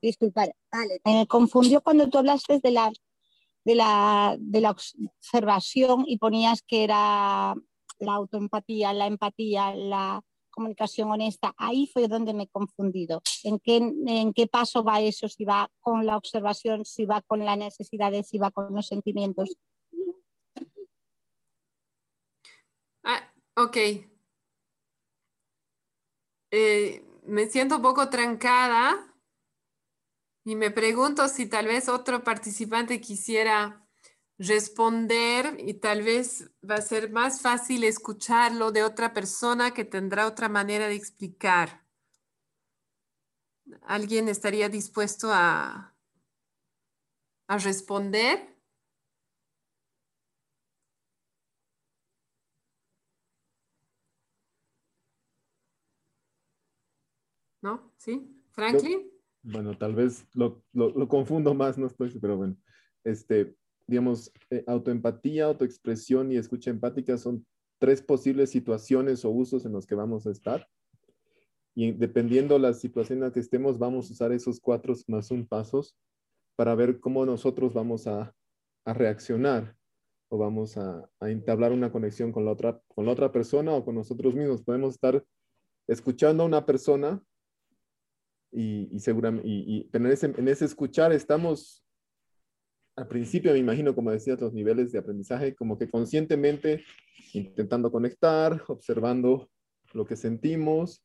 Disculpar, vale, me confundió cuando tú hablaste de la, de la, de la observación y ponías que era la autoempatía, la empatía, la comunicación honesta. Ahí fue donde me he confundido. ¿En qué, ¿En qué paso va eso? Si va con la observación, si va con las necesidades, si va con los sentimientos. Ah, ok. Eh, me siento un poco trancada y me pregunto si tal vez otro participante quisiera responder y tal vez va a ser más fácil escucharlo de otra persona que tendrá otra manera de explicar. ¿Alguien estaría dispuesto a, a responder? ¿No? ¿Sí? ¿Franklin? Bueno, tal vez lo, confundo más, no estoy, pero bueno, este, digamos, eh, autoempatía, autoexpresión y escucha empática son tres posibles situaciones o usos en los que vamos a estar. Y dependiendo la situación en la que estemos, vamos a usar esos cuatro más un pasos para ver cómo nosotros vamos a, reaccionar o vamos a, entablar una conexión con la, otra, con la otra persona o con nosotros mismos. Podemos estar escuchando a una persona y, seguramente, en ese, escuchar estamos, al principio me imagino, como decía, los niveles de aprendizaje, como que conscientemente intentando conectar, observando lo que sentimos,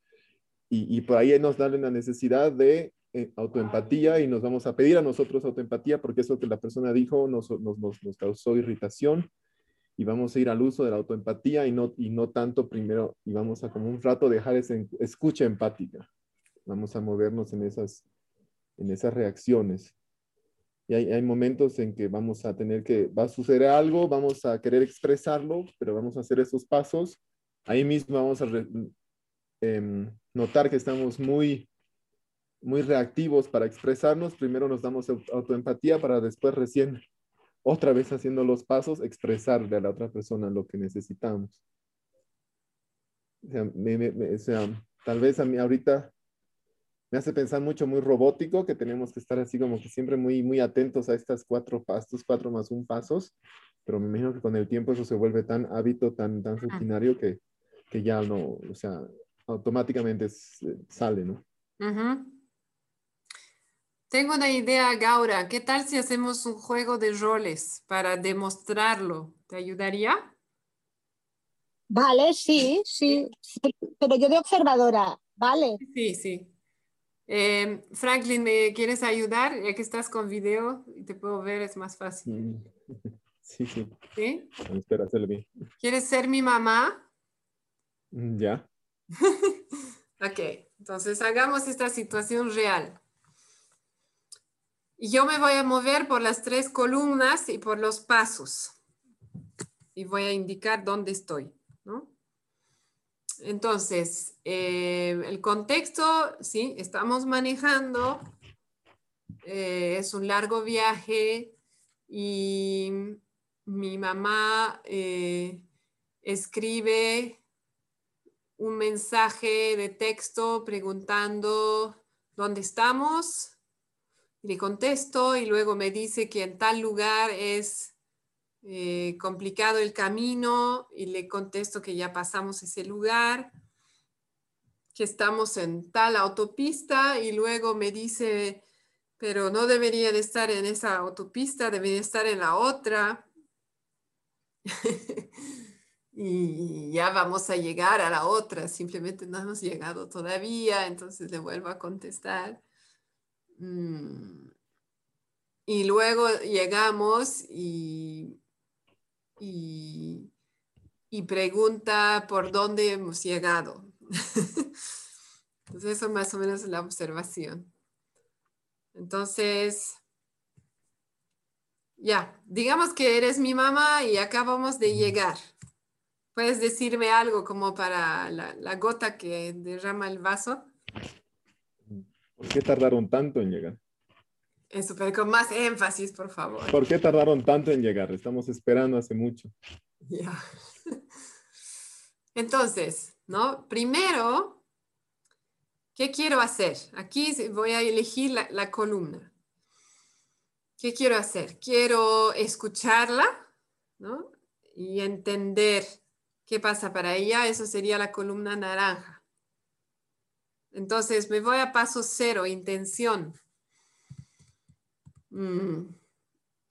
y, y por ahí nos da la necesidad de eh, autoempatía y nos vamos a pedir a nosotros autoempatía porque eso que la persona dijo nos, causó irritación y vamos a ir al uso de la autoempatía y no, y no tanto primero, y vamos a como un rato dejar esa escucha empática vamos a movernos en esas, en esas reacciones. Y hay, hay, momentos en que vamos a tener que, va a suceder algo, vamos a querer expresarlo, pero vamos a hacer esos pasos. Ahí mismo vamos a em, notar que estamos muy, muy reactivos para expresarnos. Primero nos damos autoempatía para después recién, otra vez haciendo los pasos, expresarle a la otra persona lo que necesitamos. O sea, o sea tal vez a mí ahorita me hace pensar mucho, muy robótico, que tenemos que estar así como que siempre muy, muy atentos a estas cuatro pasos, cuatro más un pasos, pero me imagino que con el tiempo eso se vuelve tan hábito, tan, tan rutinario que, que ya no, o sea, automáticamente sale, ¿no? Tengo una idea, Gaura. ¿Qué tal si hacemos un juego de roles para demostrarlo? ¿Te ayudaría? Vale, sí, sí, pero yo de observadora, ¿vale? Sí, sí. Em, Franklin, ¿me quieres ayudar? Ya que estás con video y te puedo ver, es más fácil. Mm, [LAUGHS] sí, sí. ¿Sí? Espera. ¿Quieres ser mi mamá? Mm, ya. [LAUGHS] ok, entonces hagamos esta situación real. Yo me voy a mover por las tres columnas y por los pasos. Y voy a indicar dónde estoy. ¿no? Entonces, eh, el contexto, sí, estamos manejando, eh, es un largo viaje y mi mamá eh, escribe un mensaje de texto preguntando dónde estamos. Le contesto y luego me dice que en tal lugar es eh, complicado el camino y le contesto que ya pasamos ese lugar, que estamos en tal autopista y luego me dice, pero no debería de estar en esa autopista, debería estar en la otra. [LAUGHS] y ya vamos a llegar a la otra, simplemente no hemos llegado todavía, entonces le vuelvo a contestar. Mm. Y luego llegamos y y, pregunta por dónde hemos llegado. [LAUGHS] Entonces, eso más o menos es la observación. Entonces, ya, digamos que eres mi mamá y acabamos de llegar. ¿Puedes decirme algo como para la, la gota que derrama el vaso? ¿Por qué tardaron tanto en llegar? Eso, pero con más énfasis, por favor. ¿Por qué tardaron tanto en llegar? Estamos esperando hace mucho. Ya. [LAUGHS] Entonces, ¿no? Primero, ¿qué quiero hacer? Aquí voy a elegir la, la columna. ¿Qué quiero hacer? Quiero escucharla, ¿no? Y entender qué pasa para ella. Eso sería la columna naranja. Entonces, me voy a paso cero, intención. Mm,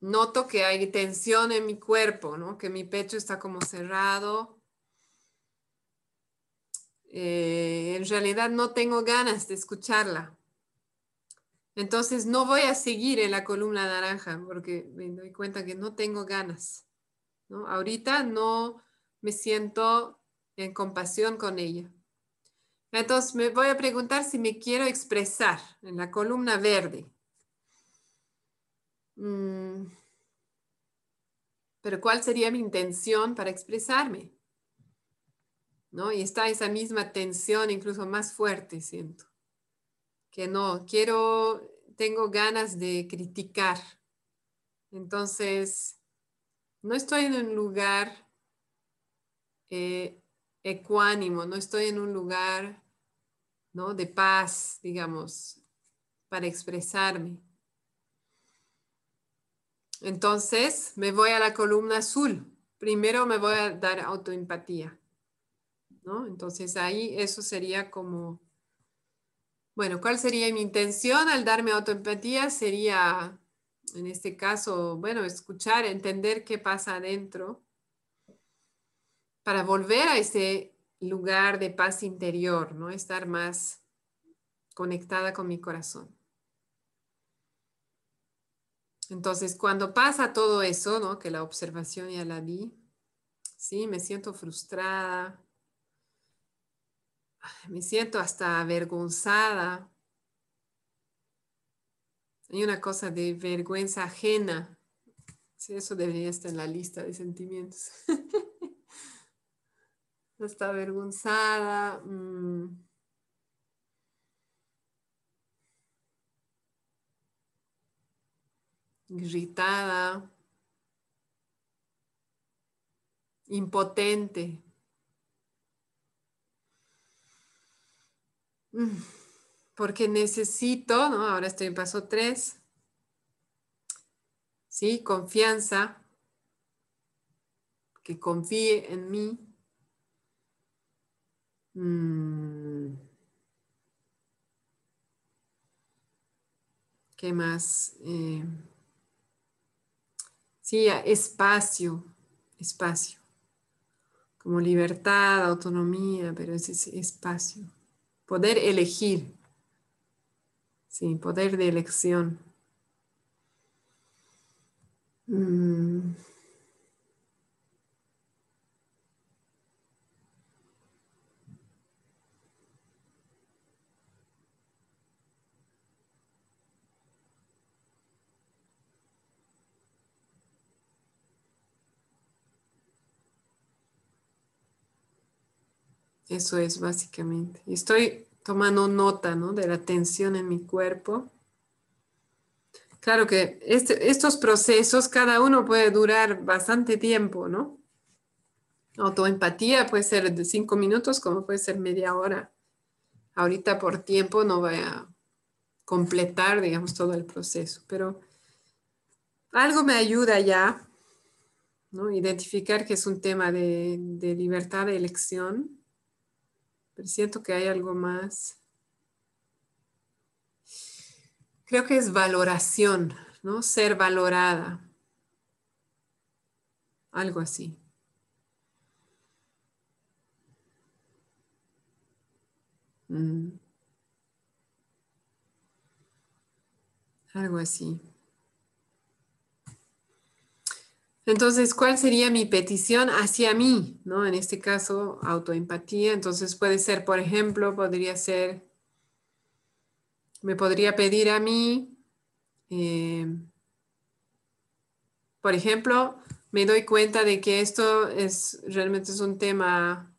noto que hay tensión en mi cuerpo, ¿no? que mi pecho está como cerrado. Eh, en realidad no tengo ganas de escucharla. Entonces no voy a seguir en la columna naranja porque me doy cuenta que no tengo ganas. ¿no? Ahorita no me siento en compasión con ella. Entonces me voy a preguntar si me quiero expresar en la columna verde. Mm. Pero ¿cuál sería mi intención para expresarme? ¿No? Y está esa misma tensión, incluso más fuerte, siento. Que no, quiero, tengo ganas de criticar. Entonces, no estoy en un lugar eh, ecuánimo, no estoy en un lugar ¿no? de paz, digamos, para expresarme. Entonces, me voy a la columna azul. Primero me voy a dar autoempatía. ¿no? Entonces, ahí eso sería como, bueno, ¿cuál sería mi intención al darme autoempatía? Sería, en este caso, bueno, escuchar, entender qué pasa adentro para volver a ese lugar de paz interior, ¿no? Estar más conectada con mi corazón. Entonces, cuando pasa todo eso, ¿no? que la observación ya la vi, sí, me siento frustrada, me siento hasta avergonzada. Hay una cosa de vergüenza ajena. Sí, eso debería estar en la lista de sentimientos. [LAUGHS] hasta avergonzada. Mm. Irritada, impotente. Mm, porque necesito, ¿no? Ahora estoy en paso 3. ¿Sí? Confianza. Que confíe en mí. Mm. ¿Qué más? Eh, sí, espacio, espacio. Como libertad, autonomía, pero es espacio. Poder elegir. Sí, poder de elección. Mm. Eso es básicamente. Estoy tomando nota ¿no? de la tensión en mi cuerpo. Claro que este, estos procesos, cada uno puede durar bastante tiempo, ¿no? Autoempatía puede ser de cinco minutos como puede ser media hora. Ahorita por tiempo no voy a completar, digamos, todo el proceso, pero algo me ayuda ya, ¿no? Identificar que es un tema de, de libertad de elección pero siento que hay algo más. Creo que es valoración, ¿no? Ser valorada. Algo así. Mm. Algo así. Entonces, ¿cuál sería mi petición hacia mí? ¿no? En este caso, autoempatía. Entonces puede ser, por ejemplo, podría ser, me podría pedir a mí, eh, por ejemplo, me doy cuenta de que esto es realmente es un tema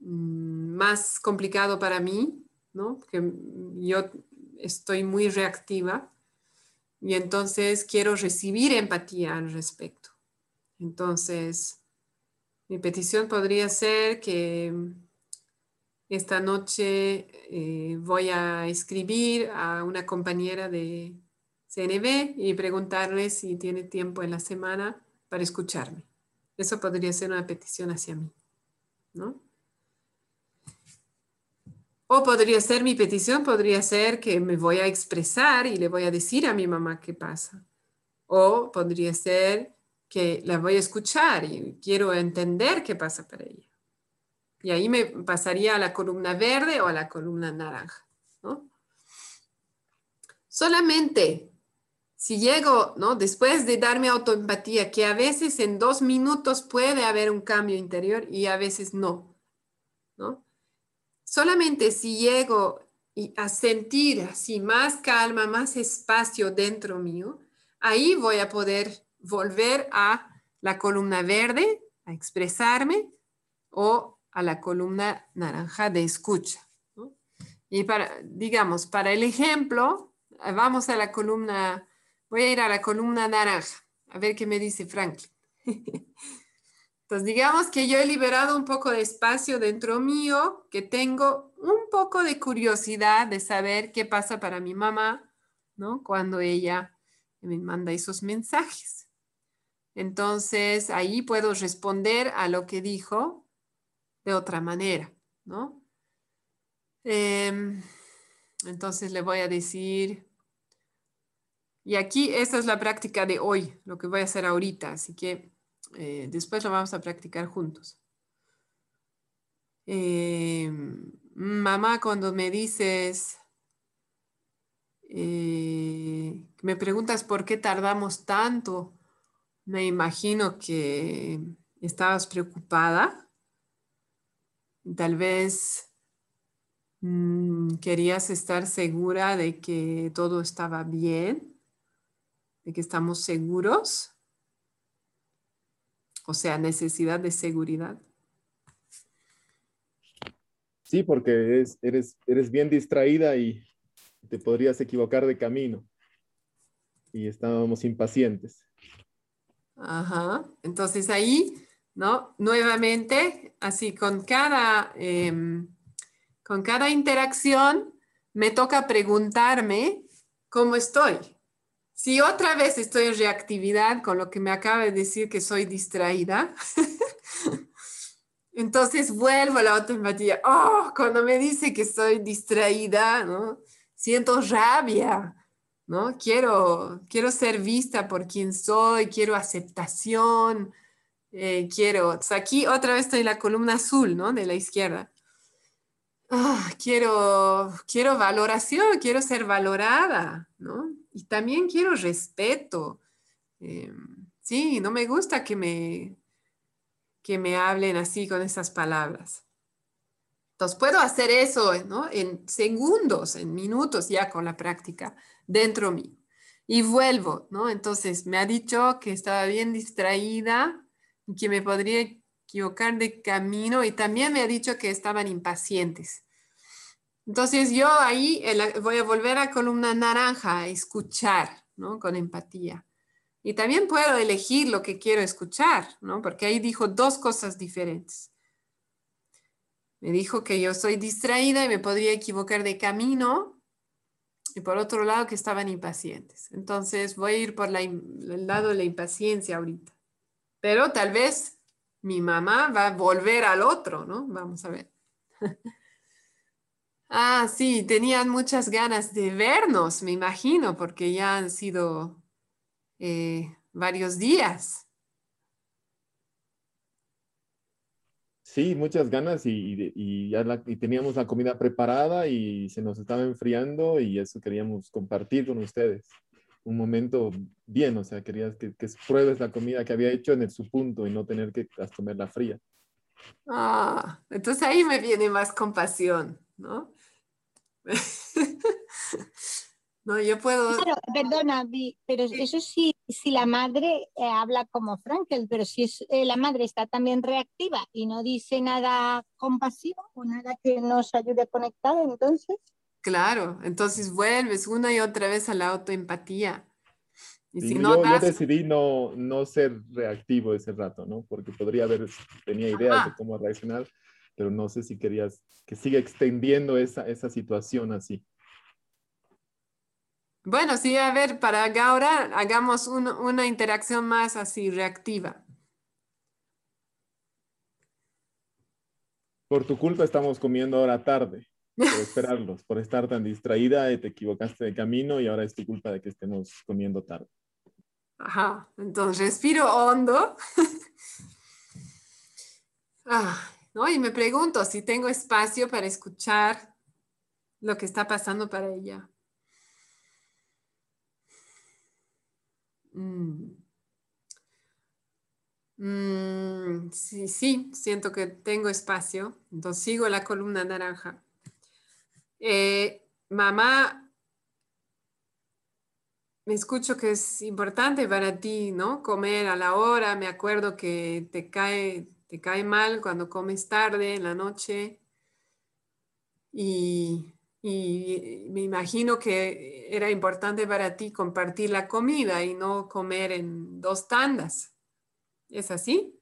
mm, más complicado para mí, ¿no? Que yo estoy muy reactiva y entonces quiero recibir empatía al respecto. Entonces, mi petición podría ser que esta noche eh, voy a escribir a una compañera de CNB y preguntarle si tiene tiempo en la semana para escucharme. Eso podría ser una petición hacia mí, ¿no? O podría ser mi petición, podría ser que me voy a expresar y le voy a decir a mi mamá qué pasa. O podría ser que la voy a escuchar y quiero entender qué pasa para ella. Y ahí me pasaría a la columna verde o a la columna naranja. Solamente si llego, ¿no? después de darme autoempatía, que a veces en dos minutos puede haber un cambio interior y a veces no. ¿no? Solamente si llego a sentir así más calma, más espacio dentro mío, ahí voy a poder volver a la columna verde, a expresarme, o a la columna naranja de escucha. Y para, digamos, para el ejemplo, vamos a la columna, voy a ir a la columna naranja, a ver qué me dice Franklin. [LAUGHS] Entonces, digamos que yo he liberado un poco de espacio dentro mío, que tengo un poco de curiosidad de saber qué pasa para mi mamá, ¿no? Cuando ella me manda esos mensajes. Entonces, ahí puedo responder a lo que dijo de otra manera, ¿no? Em, entonces le voy a decir, y aquí esta es la práctica de hoy, lo que voy a hacer ahorita, así que eh, después lo vamos a practicar juntos. Eh, mamá, cuando me dices, eh, me preguntas por qué tardamos tanto, me imagino que estabas preocupada. Tal vez mm, querías estar segura de que todo estaba bien, de que estamos seguros o sea, necesidad de seguridad. Sí, porque eres, eres, eres bien distraída y te podrías equivocar de camino. Y estábamos impacientes. Ajá. Entonces ahí, ¿no? Nuevamente, así con cada, em, con cada interacción, me toca preguntarme cómo estoy. Si otra vez estoy en reactividad con lo que me acaba de decir que soy distraída, [LAUGHS] Entonces vuelvo a la autoempatía. Oh, cuando me dice que estoy distraída, ¿no? Siento rabia, ¿no? Quiero, quiero ser vista por quien soy, quiero aceptación, eh, quiero... aquí otra vez estoy en la columna azul, ¿no? De la izquierda. Ah, quiero, quiero valoración, quiero ser valorada, ¿no? Y también quiero respeto. Em, sí, no me gusta que me, que me hablen así con esas palabras. Entonces puedo hacer eso ¿no? en segundos, en minutos ya con la práctica dentro mío. Y vuelvo, ¿no? Entonces me ha dicho que estaba bien distraída y que me podría equivocar de camino y también me ha dicho que estaban impacientes. Entonces yo ahí voy a volver a columna naranja, a escuchar, ¿no? Con empatía. Y también puedo elegir lo que quiero escuchar, ¿no? Porque ahí dijo dos cosas diferentes. Me dijo que yo soy distraída y me podría equivocar de camino. Y por otro lado, que estaban impacientes. Entonces voy a ir por el lado de la impaciencia ahorita. Pero tal vez mi mamá va a volver al otro, ¿no? Vamos a ver. [LAUGHS] ah, sí, tenían muchas ganas de vernos, me imagino, porque ya han sido eh, varios días. Sí, muchas ganas y, ya y teníamos la comida preparada y se nos estaba enfriando y eso queríamos compartir con ustedes. Un momento bien, o sea, querías que, que pruebes la comida que había hecho en su punto y no tener que comerla fría. Ah, entonces ahí me viene más compasión, ¿no? [LAUGHS] No, yo puedo. perdona, pero eso sí, si la madre eh, habla como Frankel, pero si es, eh, la madre está también reactiva y no dice nada compasivo o nada que nos ayude a conectar, entonces. Claro, entonces vuelves una y otra vez a la autoempatía. Y si yo, decidí no, no ser reactivo ese rato, ¿no? Porque podría haber, tenía ideas de cómo reaccionar, pero no sé si querías que siga extendiendo esa, esa situación así. Bueno, sí, a ver, para ahora hagamos una interacción más así reactiva. Por tu culpa estamos comiendo ahora tarde, por esperarlos, por estar tan distraída y te equivocaste de camino y ahora es tu culpa de que estemos comiendo tarde. Ajá, entonces respiro hondo. [LAUGHS] ah, ¿no? Y me pregunto si tengo espacio para escuchar lo que está pasando para ella. Mm. Mm, sí, sí, siento que tengo espacio. Entonces sigo la columna naranja. Eh, mamá, me escucho que es importante para ti, ¿no? Comer a la hora. Me acuerdo que te cae, te cae mal cuando comes tarde en la noche. Y y me imagino que era importante para ti compartir la comida y no comer en dos tandas. ¿Es así?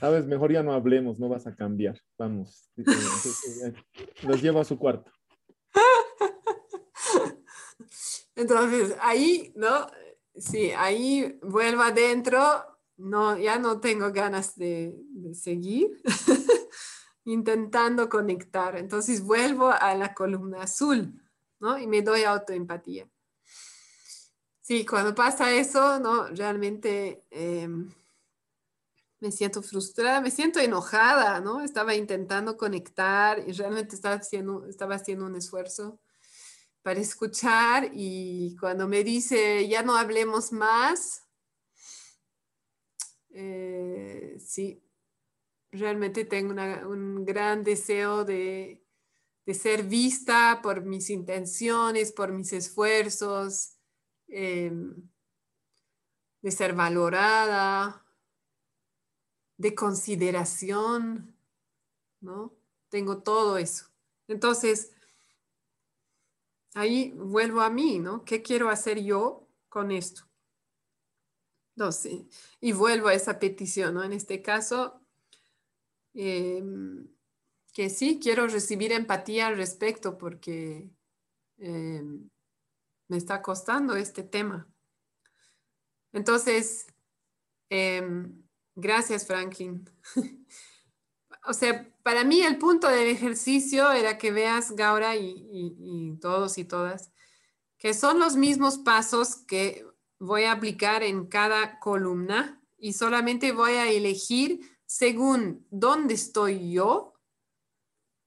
Sabes, mejor ya no hablemos, no vas a cambiar. Vamos. [LAUGHS] Los llevo a su cuarto. Entonces, ahí, ¿no? Sí, ahí vuelvo adentro. No, ya no tengo ganas de, de seguir. [LAUGHS] intentando conectar. Entonces vuelvo a la columna azul, ¿no? Y me doy autoempatía. Sí, cuando pasa eso, ¿no? Realmente em, me siento frustrada, me siento enojada, ¿no? Estaba intentando conectar y realmente estaba haciendo, estaba haciendo un esfuerzo para escuchar y cuando me dice, ya no hablemos más, eh, sí, realmente tengo un gran deseo de, ser vista por mis intenciones, por mis esfuerzos, em, de ser valorada, de consideración, ¿no? Tengo todo eso. Entonces, ahí vuelvo a mí, ¿no? ¿Qué quiero hacer yo con esto? Entonces, y vuelvo a esa petición, ¿no? En este caso, Em, que sí, quiero recibir empatía al respecto porque em, me está costando este tema. Entonces, em, Gracias, Franklin. [LAUGHS] o sea, para mí el punto del ejercicio era que veas, Gaura, y, todos y todas, que son los mismos pasos que voy a aplicar en cada columna y solamente voy a elegir según dónde estoy yo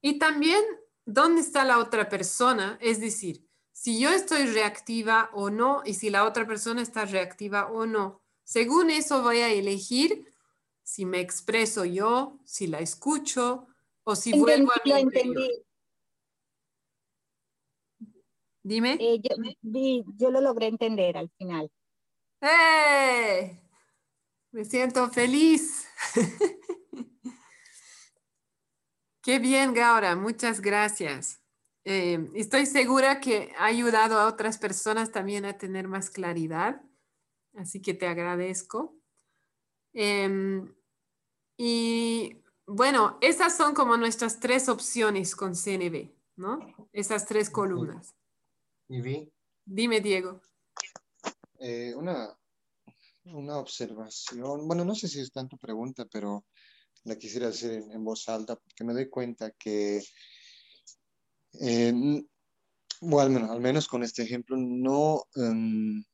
y también dónde está la otra persona, es decir, si yo estoy reactiva o no y si la otra persona está reactiva o no. Según eso voy a elegir si me expreso yo, si la escucho o si vuelvo a... Lo entendí. Dime. Eh, yo, lo logré entender al final. ¡Eh! Me siento feliz. [LAUGHS] Qué bien, Gaura. Muchas gracias. Eh, estoy segura que ha ayudado a otras personas también a tener más claridad, así que te agradezco. Em, y bueno, esas son como nuestras tres opciones con CNB, ¿no? Esas tres columnas. ¿Y vi? Dime, Diego. Eh, una, una observación, bueno, no sé si es tanto pregunta, pero la quisiera hacer en, voz alta porque me doy cuenta que, eh, bueno, al menos con este ejemplo, no, em,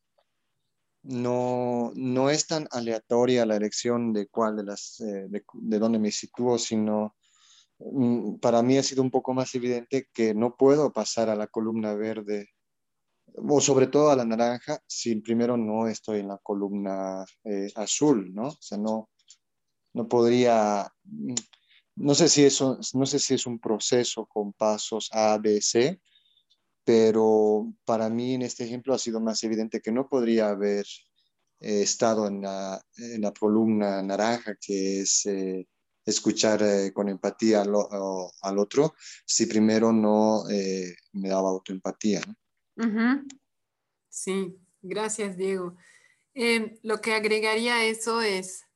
no, no es tan aleatoria la elección de cuál de las, eh, de, dónde me sitúo, sino mm, para mí ha sido un poco más evidente que no puedo pasar a la columna verde o sobre todo a la naranja si primero no estoy en la columna eh, azul, ¿no? O sea, no, no podría, mm, no sé si eso, no sé si es un proceso con pasos A, B, C, pero para mí en este ejemplo ha sido más evidente que no podría haber eh, estado en la, en la, columna naranja, que es eh, escuchar eh, con empatía al, al, otro, si primero no me daba autoempatía. Sí, gracias Diego. Em, lo que agregaría a eso es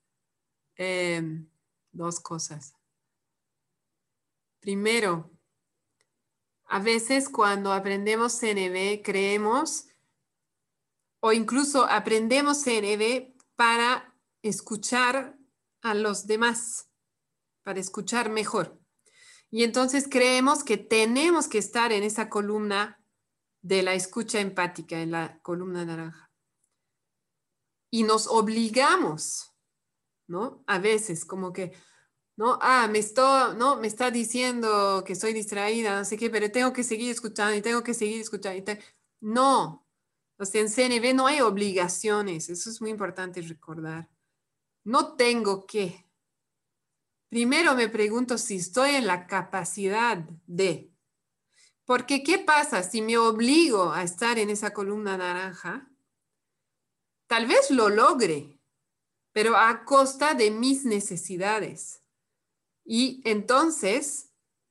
em, dos cosas. Primero, a veces cuando aprendemos CNB creemos o incluso aprendemos CNB para escuchar a los demás, para escuchar mejor. Y entonces creemos que tenemos que estar en esa columna de la escucha empática, en la columna naranja. Y nos obligamos, ¿no? A veces, como que, ¿no? Ah, me, ¿no? me está diciendo que soy distraída, no sé qué, pero tengo que seguir escuchando y tengo que seguir escuchando. No, o en CNB no hay obligaciones, eso es muy importante recordar. No tengo que. Primero me pregunto si estoy en la capacidad de. Porque ¿qué pasa si me obligo a estar en esa columna naranja? Tal vez lo logre, pero a costa de mis necesidades. Y entonces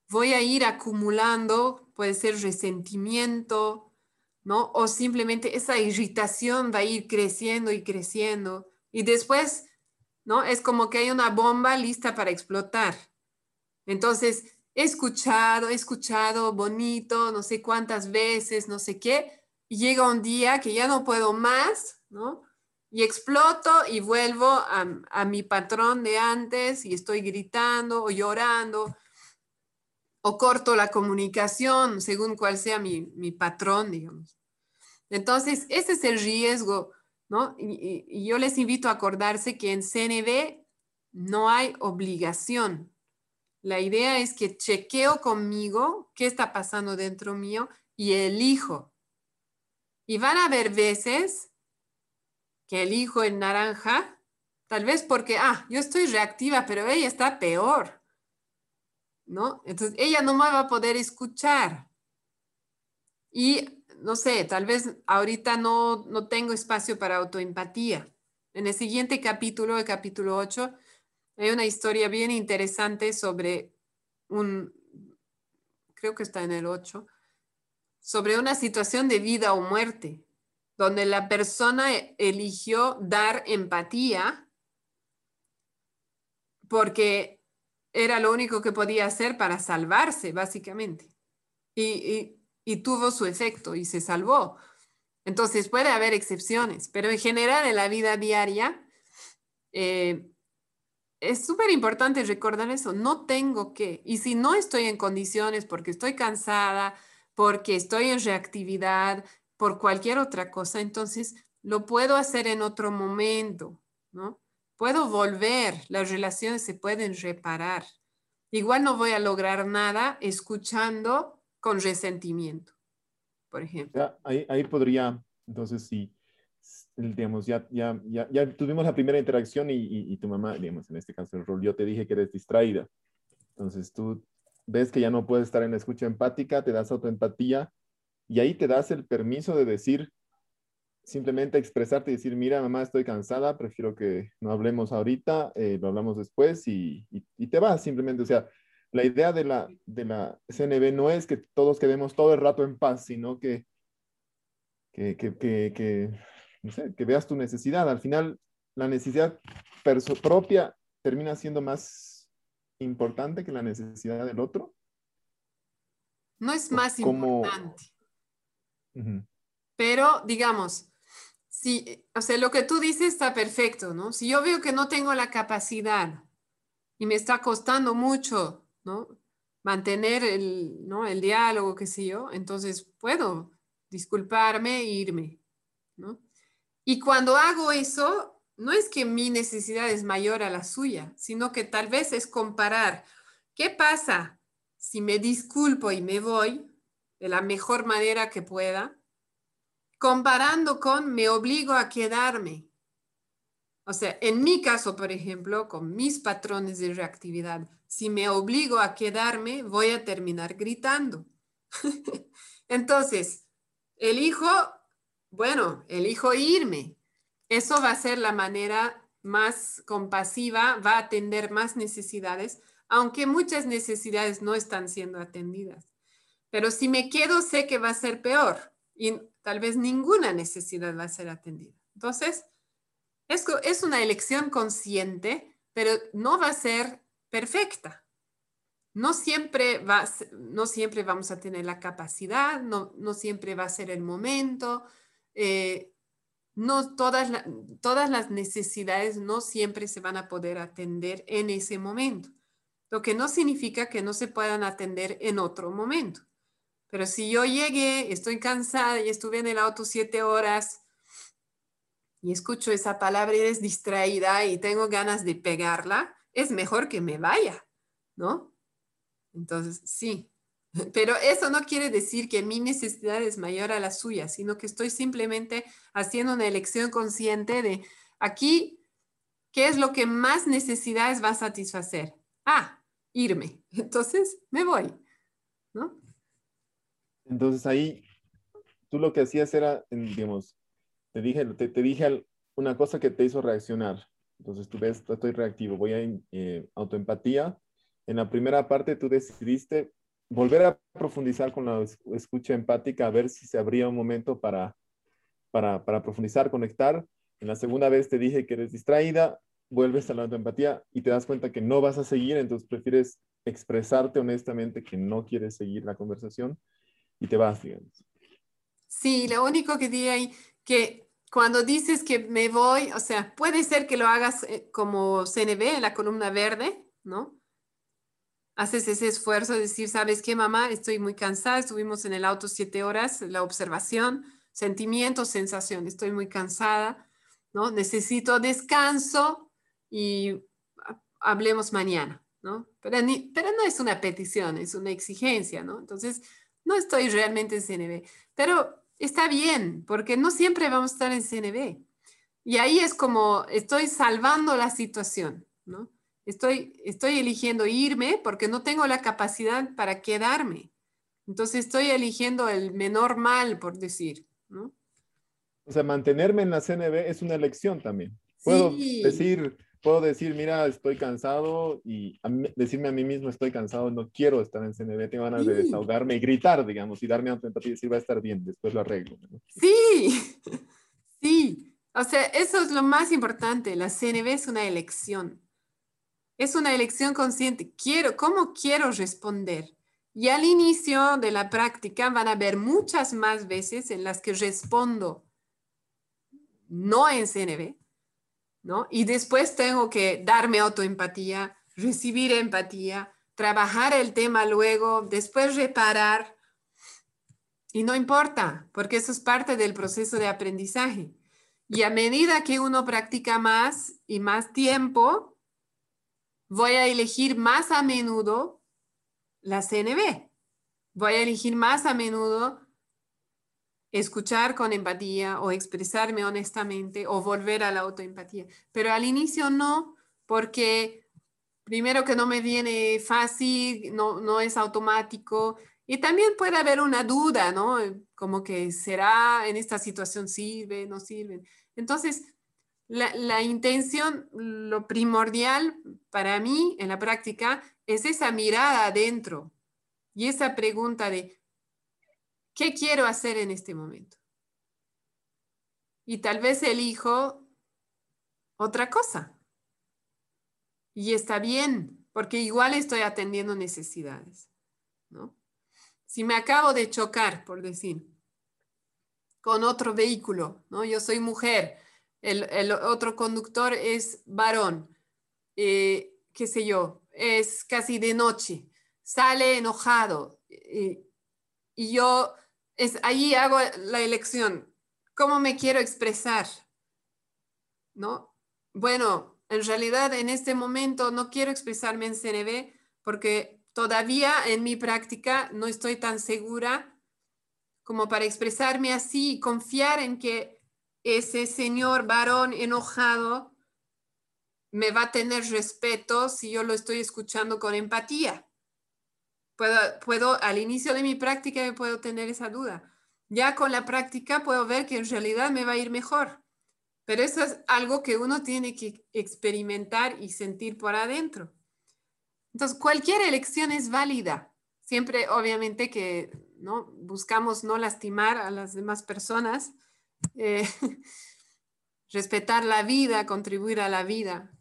voy a ir acumulando, puede ser resentimiento, ¿no? O simplemente esa irritación va a ir creciendo y creciendo. Y después, ¿no? Es como que hay una bomba lista para explotar. Entonces, he escuchado, he escuchado bonito, no sé cuántas veces, no sé qué, y llega un día que ya no puedo más, ¿no? Y exploto y vuelvo a, mi patrón de antes y estoy gritando o llorando o corto la comunicación según cuál sea mi, patrón, digamos. Entonces, ese es el riesgo, ¿no? Y, y, yo les invito a acordarse que en CNB no hay obligación. La idea es que chequeo conmigo qué está pasando dentro mío y elijo. Y van a haber veces que elijo el naranja, tal vez porque, ah, yo estoy reactiva, pero ella está peor, ¿no? Entonces, ella no me va a poder escuchar. Y, no sé, tal vez ahorita no, no tengo espacio para autoempatía. En el siguiente capítulo, el capítulo 8, hay una historia bien interesante sobre un, creo que está en el 8, sobre una situación de vida o muerte donde la persona eligió dar empatía porque era lo único que podía hacer para salvarse, básicamente. Y, tuvo su efecto y se salvó. Entonces puede haber excepciones, pero en general en la vida diaria, eh, es súper importante recordar eso, no tengo que. Y si no estoy en condiciones porque estoy cansada, porque estoy en reactividad, por cualquier otra cosa, entonces lo puedo hacer en otro momento, ¿no? Puedo volver, las relaciones se pueden reparar. Igual no voy a lograr nada escuchando con resentimiento, por ejemplo. ahí, ahí podría, entonces, sí, digamos, ya, ya, ya, ya tuvimos la primera interacción y, y, tu mamá, digamos, en este caso rol, yo te dije que eres distraída. Entonces tú ves que ya no puedes estar en escucha empática, te das autoempatía y ahí te das el permiso de decir, simplemente expresarte y decir, mira, mamá, estoy cansada, prefiero que no hablemos ahorita, eh, lo hablamos después y, y, te vas simplemente. O sea, la idea de la, de la CNB no es que todos quedemos todo el rato en paz, sino que, que, que, que, no sé, que veas tu necesidad. Al final, la necesidad propia termina siendo más importante que la necesidad del otro. No es más importante. Pero, digamos, si, o sea, lo que tú dices está perfecto, ¿no? Si yo veo que no tengo la capacidad y me está costando mucho, ¿no? Mantener el, ¿no? el diálogo, qué sé yo, entonces puedo disculparme e irme, ¿no? Y cuando hago eso, no es que mi necesidad es mayor a la suya, sino que tal vez es comparar qué pasa si me disculpo y me voy de la mejor manera que pueda, comparando con me obligo a quedarme. O sea, en mi caso, por ejemplo, con mis patrones de reactividad, si me obligo a quedarme, voy a terminar gritando. [LAUGHS] Entonces, elijo bueno, elijo irme. Eso va a ser la manera más compasiva, va a atender más necesidades, aunque muchas necesidades no están siendo atendidas. Pero si me quedo, sé que va a ser peor y tal vez ninguna necesidad va a ser atendida. Entonces, es, es una elección consciente, pero no va a ser perfecta. No siempre, va, no siempre vamos a tener la capacidad, no, no siempre va a ser el momento, eh, no todas, todas las necesidades no siempre se van a poder atender en ese momento, lo que no significa que no se puedan atender en otro momento. Pero si yo llegué, estoy cansada y estuve en el auto siete horas y escucho esa palabra y eres distraída y tengo ganas de pegarla, es mejor que me vaya, ¿no? Entonces, sí, [LAUGHS] pero eso no quiere decir que mi necesidad es mayor a la suya, sino que estoy simplemente haciendo una elección consciente de aquí, ¿qué es lo que más necesidades va a satisfacer? Ah, irme. [LAUGHS] Entonces, me voy. ¿no? Entonces ahí, tú lo que hacías era, digamos, te dije, te, dije una cosa que te hizo reaccionar. Entonces tú ves, estoy reactivo, voy a eh, autoempatía. En la primera parte tú decidiste volver a profundizar con la escucha empática, a ver si se abría un momento para, para, para profundizar, conectar. En la segunda vez te dije que eres distraída, vuelves a la empatía y te das cuenta que no vas a seguir, entonces prefieres expresarte honestamente que no quieres seguir la conversación y te vas, digamos. Sí, lo único que diría ahí, que cuando dices que me voy, o sea, puede ser que lo hagas eh, como CNB en la columna verde, ¿no? haces ese esfuerzo de decir, ¿sabes qué, mamá? Estoy muy cansada, estuvimos en el auto siete horas, la observación, sentimientos, sensación, estoy muy cansada, ¿no? Necesito descanso y hablemos mañana, ¿no? Pero, pero no es una petición, es una exigencia, ¿no? Entonces, no estoy realmente en CNB, pero está bien, porque no siempre vamos a estar en CNB. Y ahí es como estoy salvando la situación, ¿no? Estoy, estoy eligiendo irme porque no tengo la capacidad para quedarme. Entonces estoy eligiendo el menor mal, por decir. ¿no? O sea, mantenerme en la CNB es una elección también. Puedo decir, puedo decir, mira, estoy cansado y decirme a mí mismo, estoy cansado, no quiero estar en CNB, tengo ganas de desahogarme y gritar, digamos, y darme autoempatía y decir, va a estar bien, después lo arreglo. Sí, [LAUGHS] sí. O sea, eso es lo más importante. La CNB es una elección. Es una elección consciente. Quiero, ¿cómo quiero responder? Y al inicio de la práctica van a haber muchas más veces en las que respondo no en CNB, ¿no? Y después tengo que darme autoempatía, recibir empatía, trabajar el tema luego, después reparar. Y no importa, porque eso es parte del proceso de aprendizaje. Y a medida que uno practica más y más tiempo, voy a elegir más a menudo la CNB. Voy a elegir más a menudo escuchar con empatía o expresarme honestamente o volver a la autoempatía. Pero al inicio no, porque primero que no me viene fácil, no, no es automático. Y también puede haber una duda, ¿no? Como que será en esta situación sirve, no sirve. Entonces, la, la, intención, lo primordial para mí en la práctica es esa mirada adentro y esa pregunta de, ¿Qué quiero hacer en este momento? Y tal vez elijo otra cosa. Y está bien, porque igual estoy atendiendo necesidades. ¿no? Si me acabo de chocar, por decir, con otro vehículo, ¿no? yo soy mujer, el, otro conductor es varón, eh, qué sé yo, es casi de noche, sale enojado eh, y yo es ahí hago la elección. ¿Cómo me quiero expresar? ¿No? Bueno, en realidad en este momento no quiero expresarme en CNB porque todavía en mi práctica no estoy tan segura como para expresarme así y confiar en que ese señor varón enojado me va a tener respeto si yo lo estoy escuchando con empatía. Puedo, al inicio de mi práctica puedo tener esa duda. Ya con la práctica puedo ver que en realidad me va a ir mejor. Pero eso es algo que uno tiene que experimentar y sentir por adentro. Entonces, cualquier elección es válida. Siempre, obviamente, que ¿no? buscamos no lastimar a las demás personas, eh, [LAUGHS] respetar la vida, contribuir a la vida.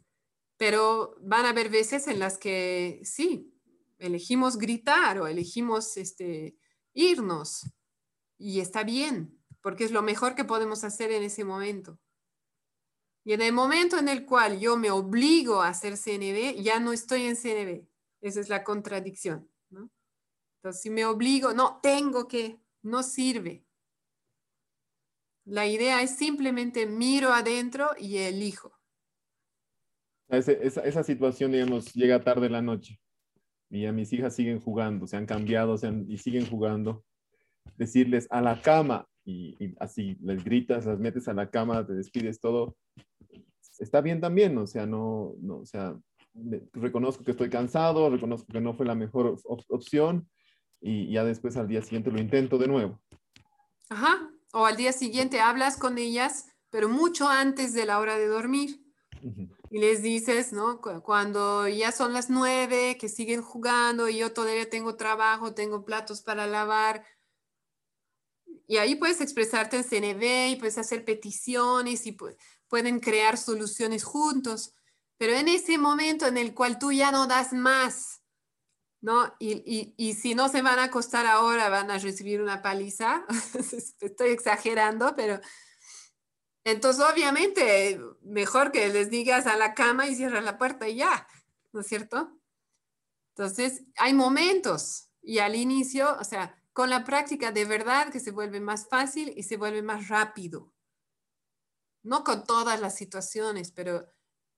Pero van a haber veces en las que sí, elegimos gritar o elegimos este, irnos. Y está bien, porque es lo mejor que podemos hacer en ese momento. Y en el momento en el cual yo me obligo a hacer CNB, ya no estoy en CNB. Esa es la contradicción. Entonces, si me obligo, no, tengo que, no sirve. La idea es simplemente miro adentro y elijo. Esa, esa situación, digamos, llega tarde la noche y a mis hijas siguen jugando, se han cambiado y siguen jugando, decirles a la cama y, así les gritas, las metes a la cama, te despides todo, está bien también, o sea, no, no o sea, reconozco que estoy cansado, reconozco que no fue la mejor opción y ya después al día siguiente lo intento de nuevo. Ajá, o al día siguiente hablas con ellas, pero mucho antes de la hora de dormir y les dices, ¿no? Cuando ya son las nueve, que siguen jugando y yo todavía tengo trabajo, tengo platos para lavar. Y ahí puedes expresarte en CNV y puedes hacer peticiones y pueden crear soluciones juntos. Pero en ese momento en el cual tú ya no das más, ¿no? Y, y, y, si no se van a acostar ahora, van a recibir una paliza. [LAUGHS] Estoy exagerando, pero entonces, obviamente, mejor que les digas a la cama y cierra la puerta y ya, ¿no es cierto? Entonces, hay momentos y al inicio, o sea, con la práctica de verdad que se vuelve más fácil y se vuelve más rápido. No con todas las situaciones, pero,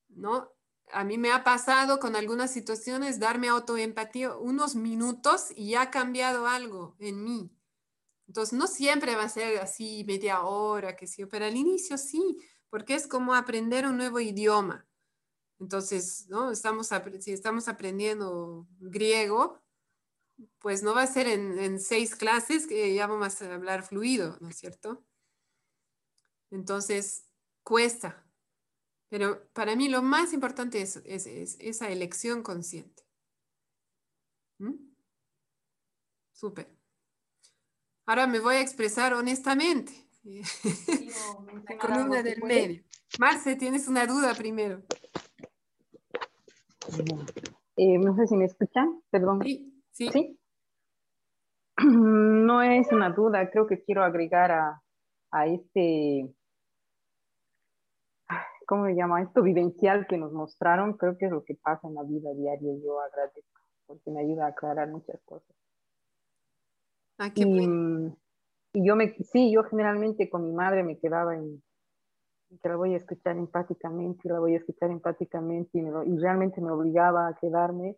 ¿no? A mí me ha pasado con algunas situaciones darme autoempatía unos minutos y ya ha cambiado algo en mí. Entonces, no siempre va a ser así media hora, que sí, pero al inicio sí, porque es como aprender un nuevo idioma. Entonces, ¿no? Estamos, si estamos aprendiendo griego, pues no va a ser en, seis clases que ya vamos a hablar fluido, ¿no es cierto? Entonces, cuesta. Pero para mí lo más importante es, esa elección consciente. ¿Mm? Súper. Ahora me voy a expresar honestamente. La [LAUGHS] columna del medio. Marce, tienes una duda primero. Eh, no sé si me escuchan, perdón. Sí, sí. [CLEARS THROAT] No es una duda, creo que quiero agregar a, a este, ¿cómo me llama? Esto vivencial que nos mostraron, creo que es lo que pasa en la vida diaria. Yo agradezco porque me ayuda a aclarar muchas cosas. Ah, qué y, y yo me, sí, yo generalmente con mi madre me quedaba en, que la voy a escuchar empáticamente, y la voy a escuchar empáticamente, y, y realmente me obligaba a quedarme.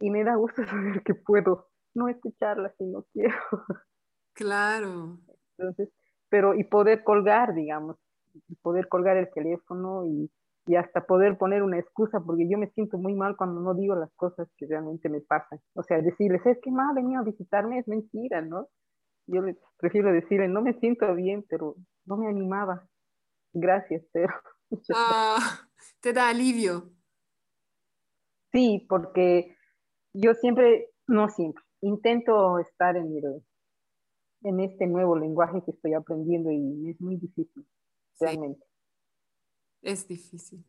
Y me da gusto [LAUGHS] saber que puedo no escucharla si no quiero. Claro. Entonces, pero y poder colgar, digamos, poder colgar el teléfono y, y hasta poder poner una excusa, porque yo me siento muy mal cuando no digo las cosas que realmente me pasan. O sea, decirles, es que me ha venido a visitarme, es mentira, ¿no? Yo les prefiero decirle, no me siento bien, pero no me animaba. Gracias, pero. [LAUGHS] Ah, te da alivio. Sí, porque yo siempre, no siempre, intento estar en, el, en este nuevo lenguaje que estoy aprendiendo y es muy difícil, realmente. Es difícil.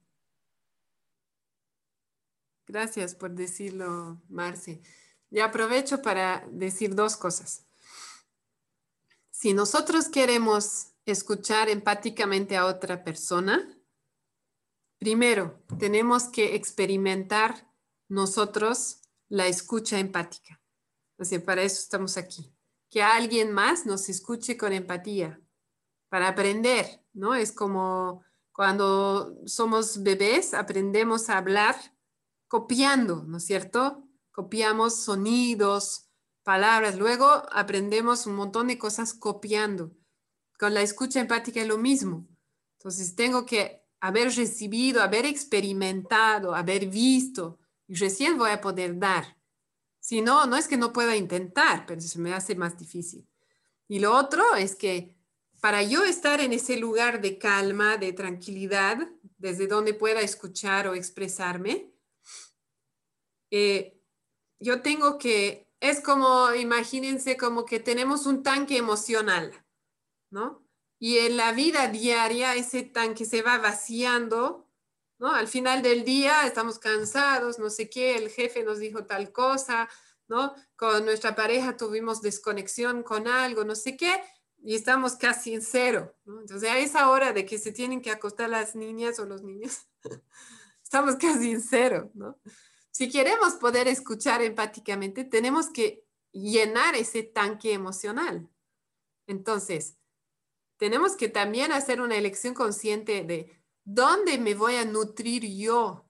Gracias por decirlo, Marce. Y aprovecho para decir dos cosas. Si nosotros queremos escuchar empáticamente a otra persona, primero tenemos que experimentar nosotros la escucha empática. O sea, para eso estamos aquí. Que alguien más nos escuche con empatía, para aprender, ¿no? Es como cuando somos bebés, aprendemos a hablar copiando, ¿no es cierto? Copiamos sonidos, palabras, luego aprendemos un montón de cosas copiando. Con la escucha empática es lo mismo. Entonces tengo que haber recibido, haber experimentado, haber visto, y recién voy a poder dar. Si no, no es que no pueda intentar, pero se me hace más difícil. Y lo otro es que para yo estar en ese lugar de calma, de tranquilidad, desde donde pueda escuchar o expresarme, eh, yo tengo que, es como, imagínense como que tenemos un tanque emocional, ¿no? Y en la vida diaria ese tanque se va vaciando, ¿no? Al final del día estamos cansados, no sé qué, el jefe nos dijo tal cosa, ¿no? Con nuestra pareja tuvimos desconexión con algo, no sé qué, y estamos casi en cero, ¿no? Entonces a esa hora de que se tienen que acostar las niñas o los niños, [LAUGHS] estamos casi en cero, ¿no? Si queremos poder escuchar empáticamente, tenemos que llenar ese tanque emocional. Entonces, tenemos que también hacer una elección consciente de dónde me voy a nutrir yo,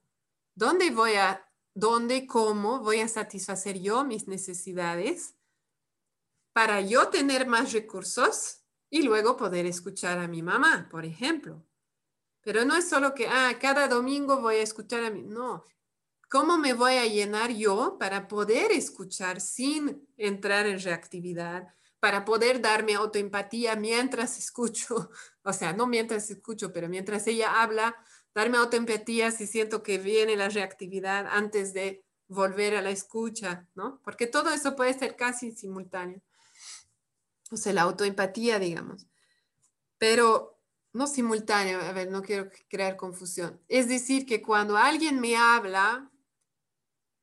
dónde voy a, dónde, cómo voy a satisfacer yo mis necesidades para yo tener más recursos y luego poder escuchar a mi mamá, por ejemplo. Pero no es solo que, ah, cada domingo voy a escuchar a mi, no, ¿Cómo me voy a llenar yo para poder escuchar sin entrar en reactividad? Para poder darme autoempatía mientras escucho, [LAUGHS] o sea, no mientras escucho, pero mientras ella habla, darme autoempatía si siento que viene la reactividad antes de volver a la escucha, ¿no? Porque todo eso puede ser casi simultáneo. O sea, la autoempatía, digamos. Pero no simultáneo, a ver, no quiero crear confusión. Es decir, que cuando alguien me habla,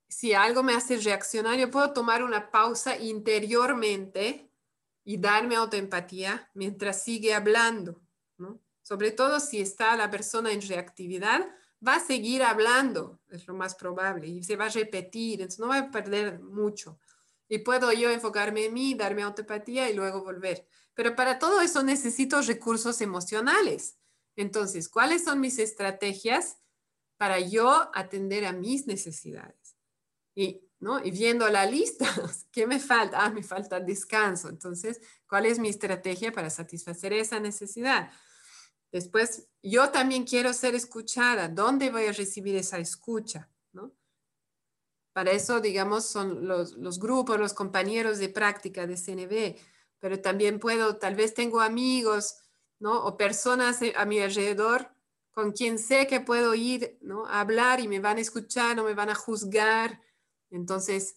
si algo me hace reaccionar, yo puedo tomar una pausa interiormente y darme autoempatía mientras sigue hablando, ¿no? Sobre todo si está la persona en reactividad, va a seguir hablando, es lo más probable, y se va a repetir, entonces no va a perder mucho. Y puedo yo enfocarme en mí, darme autoempatía y luego volver. Pero para todo eso necesito recursos emocionales. Entonces, ¿cuáles son mis estrategias para yo atender a mis necesidades? Y, ¿no? y viendo la lista, [LAUGHS] ¿qué me falta? Ah, me falta descanso. Entonces, ¿cuál es mi estrategia para satisfacer esa necesidad? Después, yo también quiero ser escuchada. ¿Dónde voy a recibir esa escucha? Para eso, digamos, son los, grupos, los compañeros de práctica de CNB, pero también puedo, tal vez tengo amigos, ¿no? O personas a mi alrededor con quien sé que puedo ir, ¿no? A hablar y me van a escuchar, no me van a juzgar, entonces,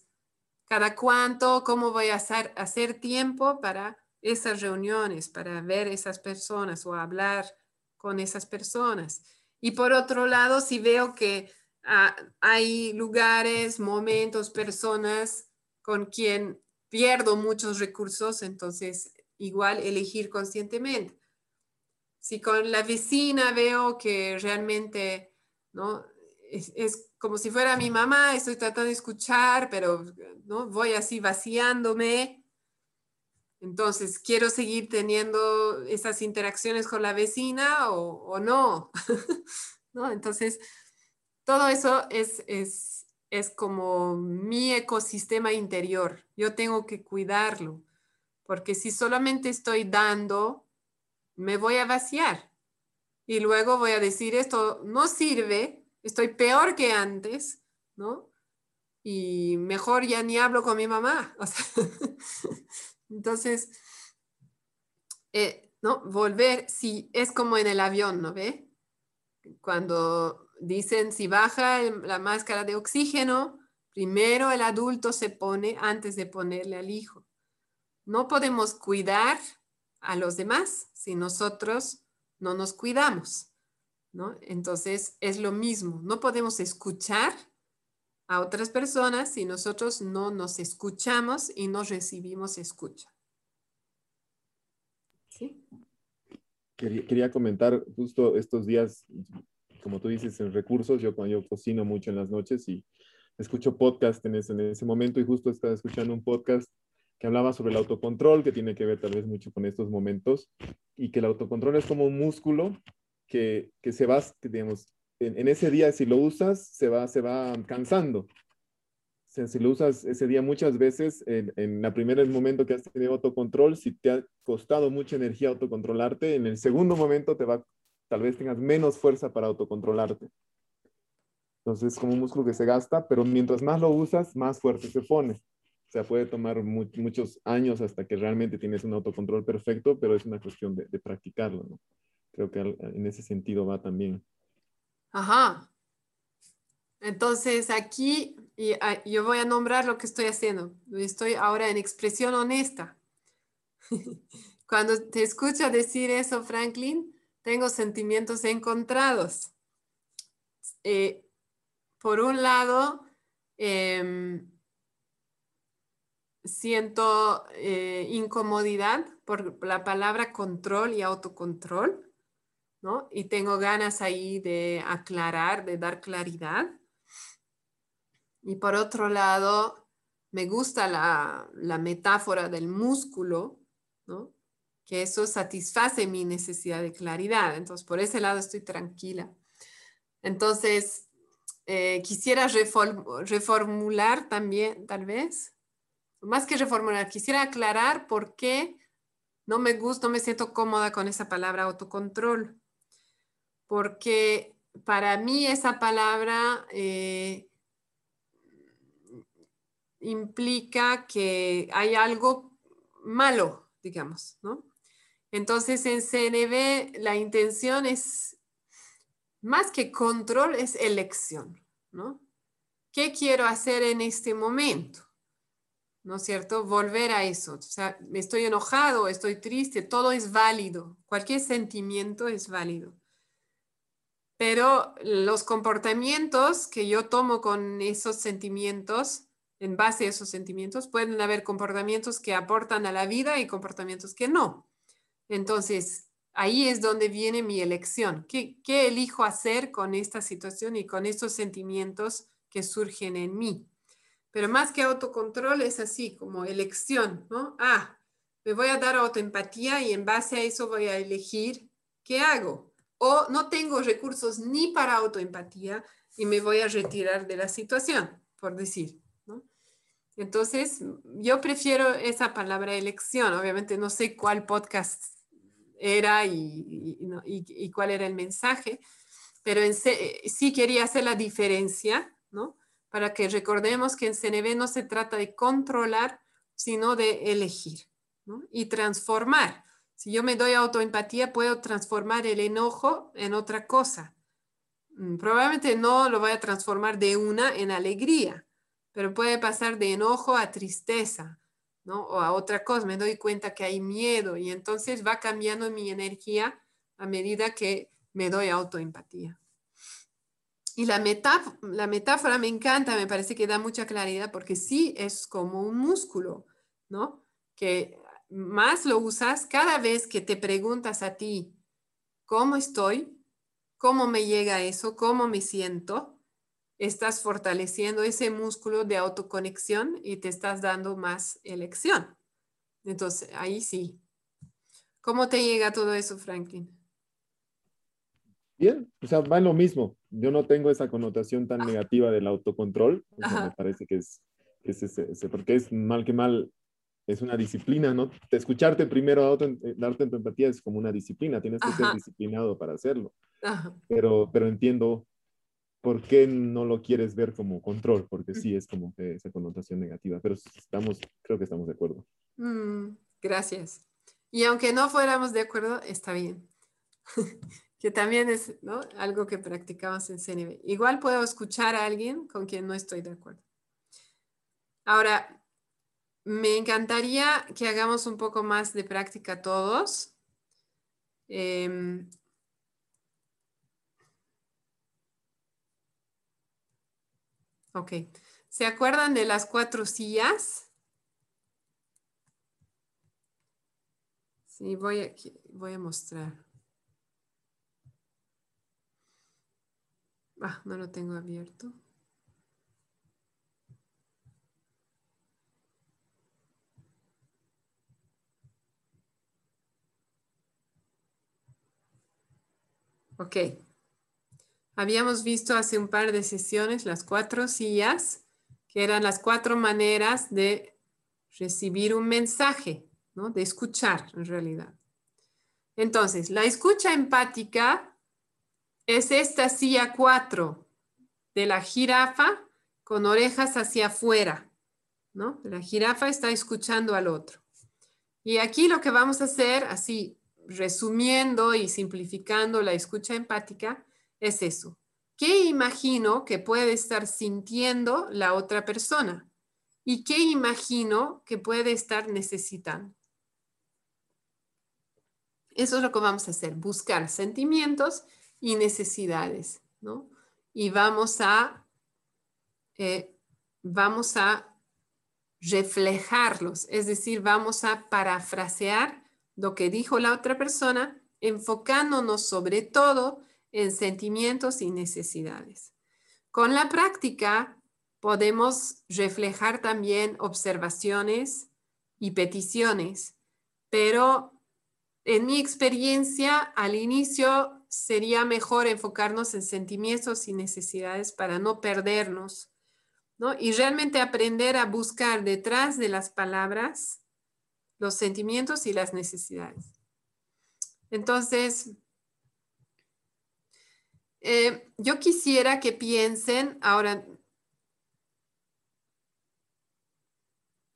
cada cuánto, cómo voy a hacer, hacer tiempo para esas reuniones, para ver esas personas o hablar con esas personas. Y por otro lado, si veo que ah, hay lugares, momentos, personas con quien pierdo muchos recursos, entonces igual elegir conscientemente. si con la vecina veo que realmente, ¿no? Es, como si fuera mi mamá, estoy tratando de escuchar, pero ¿no? voy así vaciándome. Entonces, ¿quiero seguir teniendo esas interacciones con la vecina o, o no? [LAUGHS] ¿No? Entonces, todo eso es, es, es como mi ecosistema interior. Yo tengo que cuidarlo, porque si solamente estoy dando, me voy a vaciar. Y luego voy a decir, esto no sirve, estoy peor que antes, ¿no? Y mejor ya ni hablo con mi mamá. [LAUGHS] entonces, eh, ¿no? Volver, si es como en el avión, ¿no ve? Cuando dicen si baja la máscara de oxígeno, primero el adulto se pone antes de ponerle al hijo. No podemos cuidar a los demás si nosotros no nos cuidamos, ¿no? Entonces es lo mismo, no podemos escuchar a otras personas si nosotros no nos escuchamos y no recibimos escucha. ¿Sí? Quería, quería comentar justo estos días, como tú dices, en recursos, yo yo cocino mucho en las noches y escucho podcast en ese, en ese momento y justo estaba escuchando un podcast que hablaba sobre el autocontrol, que tiene que ver tal vez mucho con estos momentos, y que el autocontrol es como un músculo que, que se va, digamos, en, ese día si lo usas, se va, se va cansando. si lo usas ese día muchas veces, en, en el primer momento que has tenido autocontrol, si te ha costado mucha energía autocontrolarte, en el segundo momento te va, tal vez tengas menos fuerza para autocontrolarte. Entonces es como un músculo que se gasta, pero mientras más lo usas, más fuerte se pone. O sea, puede tomar muchos años hasta que realmente tienes un autocontrol perfecto, pero es una cuestión de, practicarlo, ¿no? Creo que en ese sentido va también. Ajá. Entonces aquí ah, yo voy a nombrar lo que estoy haciendo. Estoy ahora en expresión honesta. [LAUGHS] Cuando te escucho decir eso, Franklin, tengo sentimientos encontrados. Eh, por un lado, eh, siento eh, incomodidad por la palabra control y autocontrol, ¿no? Y tengo ganas ahí de aclarar, de dar claridad. Y por otro lado, me gusta la, la metáfora del músculo, ¿no? Que eso satisface mi necesidad de claridad. Entonces, por ese lado estoy tranquila. Entonces, eh, quisiera reformular también, tal vez, más que reformular, quisiera aclarar por qué no me gusta, no me siento cómoda con esa palabra autocontrol. Porque para mí esa palabra eh, implica que hay algo malo, digamos, ¿no? Entonces en CNB la intención es, más que control, es elección, ¿no? ¿Qué quiero hacer en este momento? ¿no es cierto? Volver a eso. O sea, estoy enojado, estoy triste, todo es válido. Cualquier sentimiento es válido. Pero los comportamientos que yo tomo con esos sentimientos, en base a esos sentimientos, pueden haber comportamientos que aportan a la vida y comportamientos que no. Entonces, ahí es donde viene mi elección. ¿Qué, qué elijo hacer con esta situación y con estos sentimientos que surgen en mí? Pero más que autocontrol es así, como elección, ¿no? Ah, me voy a dar autoempatía y en base a eso voy a elegir qué hago. O no tengo recursos ni para autoempatía y me voy a retirar de la situación, por decir. Entonces, yo prefiero esa palabra elección. Obviamente no sé cuál podcast era y, y, cuál era el mensaje, pero en, sí quería hacer la diferencia, ¿no? para que recordemos que en CNB no se trata de controlar, sino de elegir y transformar. Si yo me doy autoempatía, puedo transformar el enojo en otra cosa. Mm, probablemente no lo voy a transformar de una en alegría, pero puede pasar de enojo a tristeza, O a otra cosa. Me doy cuenta que hay miedo y entonces va cambiando mi energía a medida que me doy autoempatía. Y la metáfora, la metáfora me encanta, me parece que da mucha claridad porque sí es como un músculo, ¿no? Que más lo usas cada vez que te preguntas a ti, cómo estoy, cómo me llega eso, cómo me siento, estás fortaleciendo ese músculo de autoconexión y te estás dando más elección. Entonces, ahí sí. ¿Cómo te llega todo eso, Franklin? Bien, o sea, va en lo mismo. Yo no tengo esa connotación tan negativa del autocontrol. me parece que es, ese, porque es mal que mal, es una disciplina, ¿no? escucharte primero, eh, darte tu empatía es como una disciplina, tienes que ser disciplinado para hacerlo. Pero, pero entiendo por qué no lo quieres ver como control, porque sí es como que esa connotación negativa, pero estamos, creo que estamos de acuerdo. Mm, gracias. Y aunque no fuéramos de acuerdo, está bien. [LAUGHS] que también es algo que practicamos en CNB. Igual puedo escuchar a alguien con quien no estoy de acuerdo. Ahora, me encantaría que hagamos un poco más de práctica todos. Em, ok. ¿Se acuerdan de las cuatro sillas? Sí, voy voy a mostrar. Ah, no lo tengo abierto. Ok. Habíamos visto hace un par de sesiones las cuatro sillas, que eran las cuatro maneras de recibir un mensaje, ¿no? De escuchar en realidad. Entonces, la escucha empática es esta silla 4 de la jirafa con orejas hacia afuera, ¿no? La jirafa está escuchando al otro. Y aquí lo que vamos a hacer, así resumiendo y simplificando la escucha empática, es eso. ¿Qué imagino que puede estar sintiendo la otra persona? ¿Y qué imagino que puede estar necesitando? Eso es lo que vamos a hacer, buscar sentimientos y necesidades, ¿no? Y vamos a, eh, vamos a reflejarlos, es decir, vamos a parafrasear lo que dijo la otra persona, enfocándonos sobre todo en sentimientos y necesidades. Con la práctica podemos reflejar también observaciones y peticiones, pero en mi experiencia al inicio sería mejor enfocarnos en sentimientos y necesidades para no perdernos, ¿no? Y realmente aprender a buscar detrás de las palabras los sentimientos y las necesidades. Entonces, eh, yo quisiera que piensen ahora,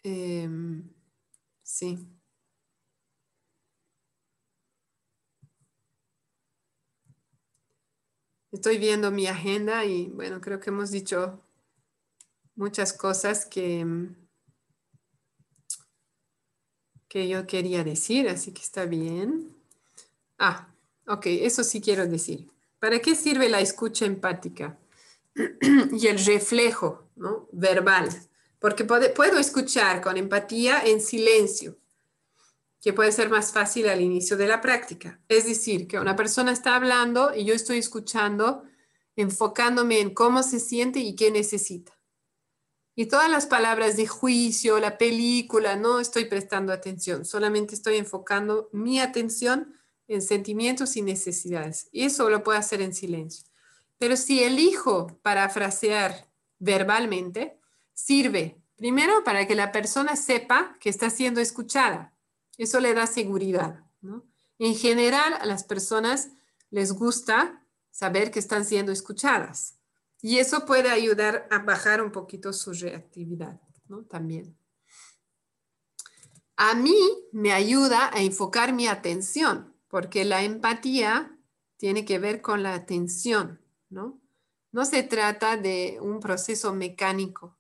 em, sí. Estoy viendo mi agenda y bueno, creo que hemos dicho muchas cosas que, que yo quería decir, así que está bien. Ah, ok, eso sí quiero decir. ¿Para qué sirve la escucha empática [CLEARS THROAT] y el reflejo ¿no? verbal? Porque puedo escuchar con empatía en silencio que puede ser más fácil al inicio de la práctica. Es decir, que una persona está hablando y yo estoy escuchando, enfocándome en cómo se siente y qué necesita. Y todas las palabras de juicio, la película, no estoy prestando atención, solamente estoy enfocando mi atención en sentimientos y necesidades. Y eso lo puedo hacer en silencio. Pero si elijo parafrasear verbalmente, sirve primero para que la persona sepa que está siendo escuchada eso le da seguridad. En general, a las personas les gusta saber que están siendo escuchadas. Y eso puede ayudar a bajar un poquito su reactividad también. A mí me ayuda a enfocar mi atención, porque la empatía tiene que ver con la atención, ¿no? No se trata de un proceso mecánico,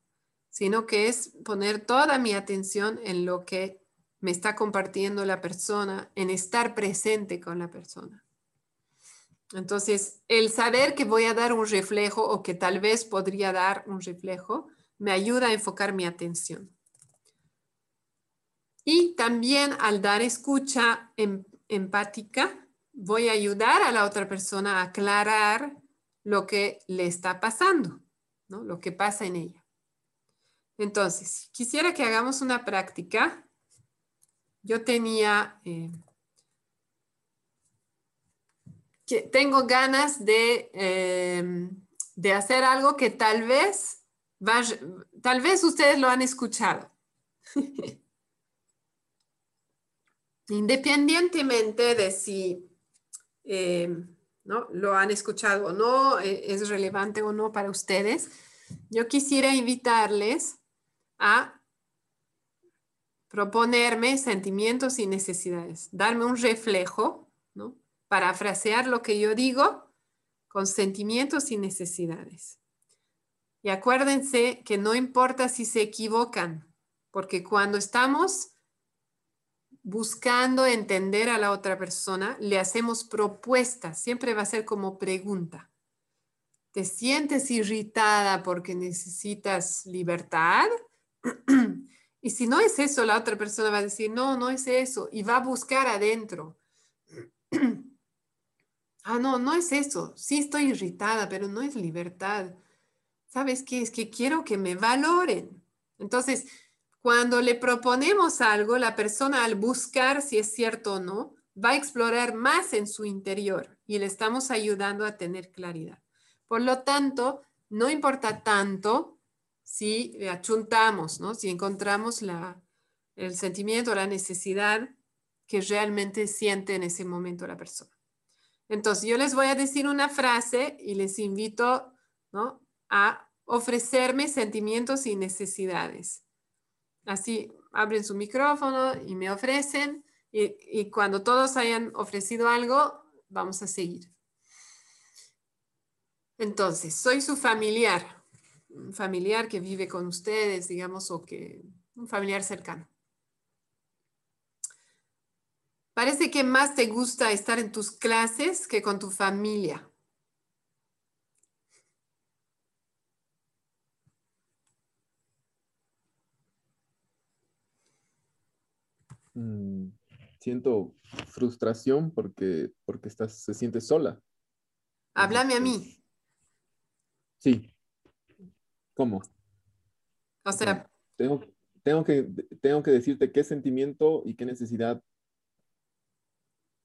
sino que es poner toda mi atención en lo que me está compartiendo la persona, en estar presente con la persona. Entonces, el saber que voy a dar un reflejo o que tal vez podría dar un reflejo, me ayuda a enfocar mi atención. Y también al dar escucha em, empática, voy a ayudar a la otra persona a aclarar lo que le está pasando, ¿no? Lo que pasa en ella. Entonces, quisiera que hagamos una práctica. Yo tenía, eh, que tengo ganas de, eh, de hacer algo que tal vez, tal vez ustedes lo han escuchado. [LAUGHS] Independientemente de si eh, ¿no? lo han escuchado o no, es relevante o no para ustedes, yo quisiera invitarles a proponerme sentimientos y necesidades, darme un reflejo, ¿no? Parafrasear lo que yo digo con sentimientos y necesidades. Y acuérdense que no importa si se equivocan, porque cuando estamos buscando entender a la otra persona, le hacemos propuestas, siempre va a ser como pregunta. ¿Te sientes irritada porque necesitas libertad? [CLEARS THROAT] y si no es eso, la otra persona va a decir, no, no es eso, y va a buscar adentro. [CLEARS THROAT] ah, no, no es eso. Sí estoy irritada, pero no es libertad. ¿Sabes qué? Es que quiero que me valoren. Entonces, cuando le proponemos algo, la persona al buscar si es cierto o no, va a explorar más en su interior y le estamos ayudando a tener claridad. Por lo tanto, no importa tanto si achuntamos, ¿no? si encontramos la, el sentimiento, la necesidad que realmente siente en ese momento la persona. Entonces, yo les voy a decir una frase y les invito a ofrecerme sentimientos y necesidades. Así abren su micrófono y me ofrecen y, cuando todos hayan ofrecido algo, vamos a seguir. Entonces, soy su familiar un familiar que vive con ustedes, digamos, o que un familiar cercano. Parece que más te gusta estar en tus clases que con tu familia. Mm, siento frustración porque, porque estás, se siente sola. Háblame a mí. Sí. ¿Cómo? O sea, tengo, tengo, que, tengo que decirte qué sentimiento y qué necesidad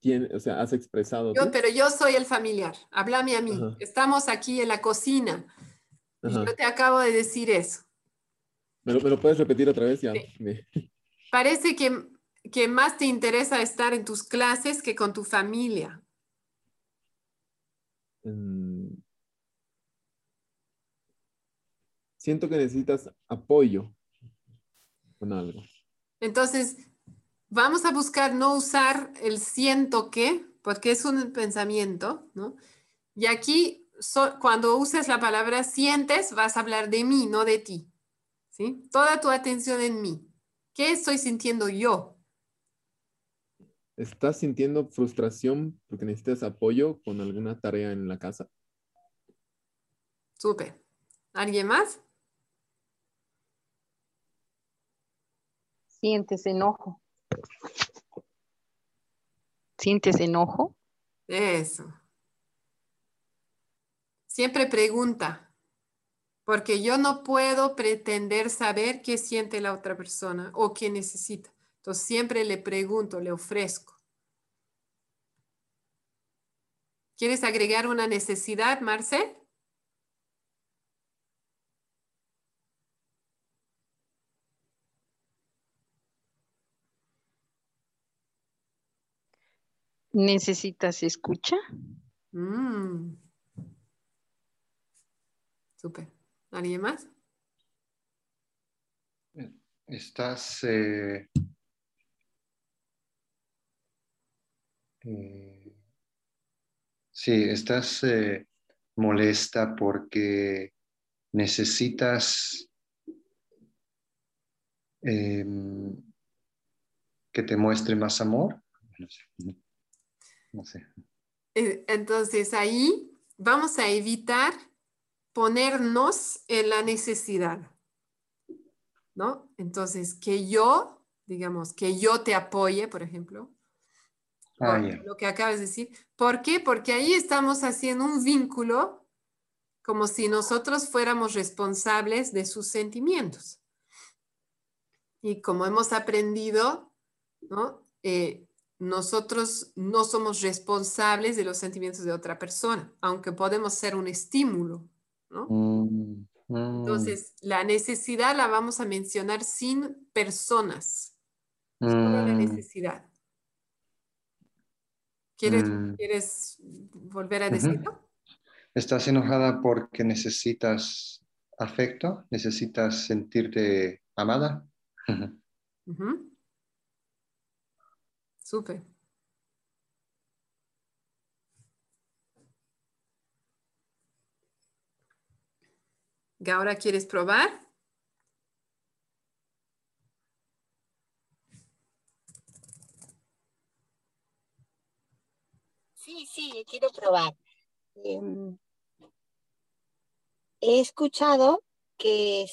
tiene, o sea, has expresado. Yo, pero yo soy el familiar. Háblame a mí. Estamos aquí en la cocina. Y yo te acabo de decir eso. ¿Me lo, puedes repetir otra vez? Ya. Parece que, que más te interesa estar en tus clases que con tu familia. Mm, siento que necesitas apoyo con algo. Entonces, vamos a buscar no usar el siento que, porque es un pensamiento, ¿no? Y aquí, cuando uses la palabra sientes, vas a hablar de mí, no de ti. ¿Sí? Toda tu atención en mí. ¿Qué estoy sintiendo yo? ¿Estás sintiendo frustración porque necesitas apoyo con alguna tarea en la casa? Súper. ¿Alguien más? Sientes enojo. ¿Sientes enojo? Eso. Siempre pregunta, porque yo no puedo pretender saber qué siente la otra persona o qué necesita. Entonces siempre le pregunto, le ofrezco. ¿Quieres agregar una necesidad, Marce? ¿Necesitas escucha? Mm. Súper. ¿Alguien más? Estás... Eh, eh, sí, estás eh, molesta porque necesitas em, que te muestre más amor. No sé. Eh, entonces ahí vamos a evitar ponernos en la necesidad, ¿no? Entonces, que yo, digamos, que yo te apoye, por ejemplo, Ah, lo que acabas de decir. ¿Por qué? Porque ahí estamos haciendo un vínculo como si nosotros fuéramos responsables de sus sentimientos. Y como hemos aprendido, ¿no? Eh, nosotros no somos responsables de los sentimientos de otra persona, aunque podemos ser un estímulo. ¿no? Mm, mm. Entonces, la necesidad la vamos a mencionar sin personas, solo la Mm, necesidad. ¿Quieres, Mm. ¿quieres volver a decirlo? ¿Estás enojada porque necesitas afecto? ¿Necesitas sentirte amada? [LAUGHS] Ujú. Súper. ¿Ahora quieres probar? Sí, quiero probar. Em, he escuchado que,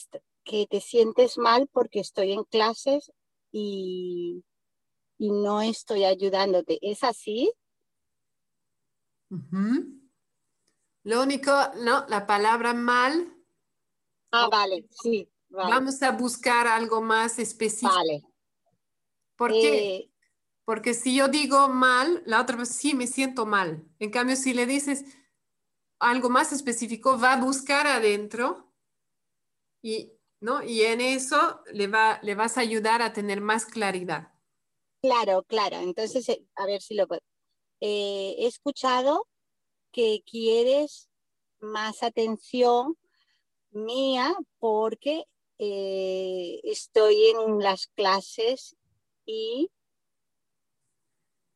que te sientes mal porque estoy en clases y, y no estoy ayudándote. ¿Es así? Lo único, no, la palabra mal, Ah, vale, sí, vale, vamos a buscar algo más específico. vale. ¿Por qué? Eh, Porque si yo digo mal, la otra vez sí me siento mal. En cambio, si le dices algo más específico, va a buscar adentro y, ¿no? y en eso le, va, le vas a ayudar a tener más claridad. claro, claro. Entonces, eh, a ver si lo puedo. Eh, he escuchado que quieres más atención mía porque eh, estoy en las clases y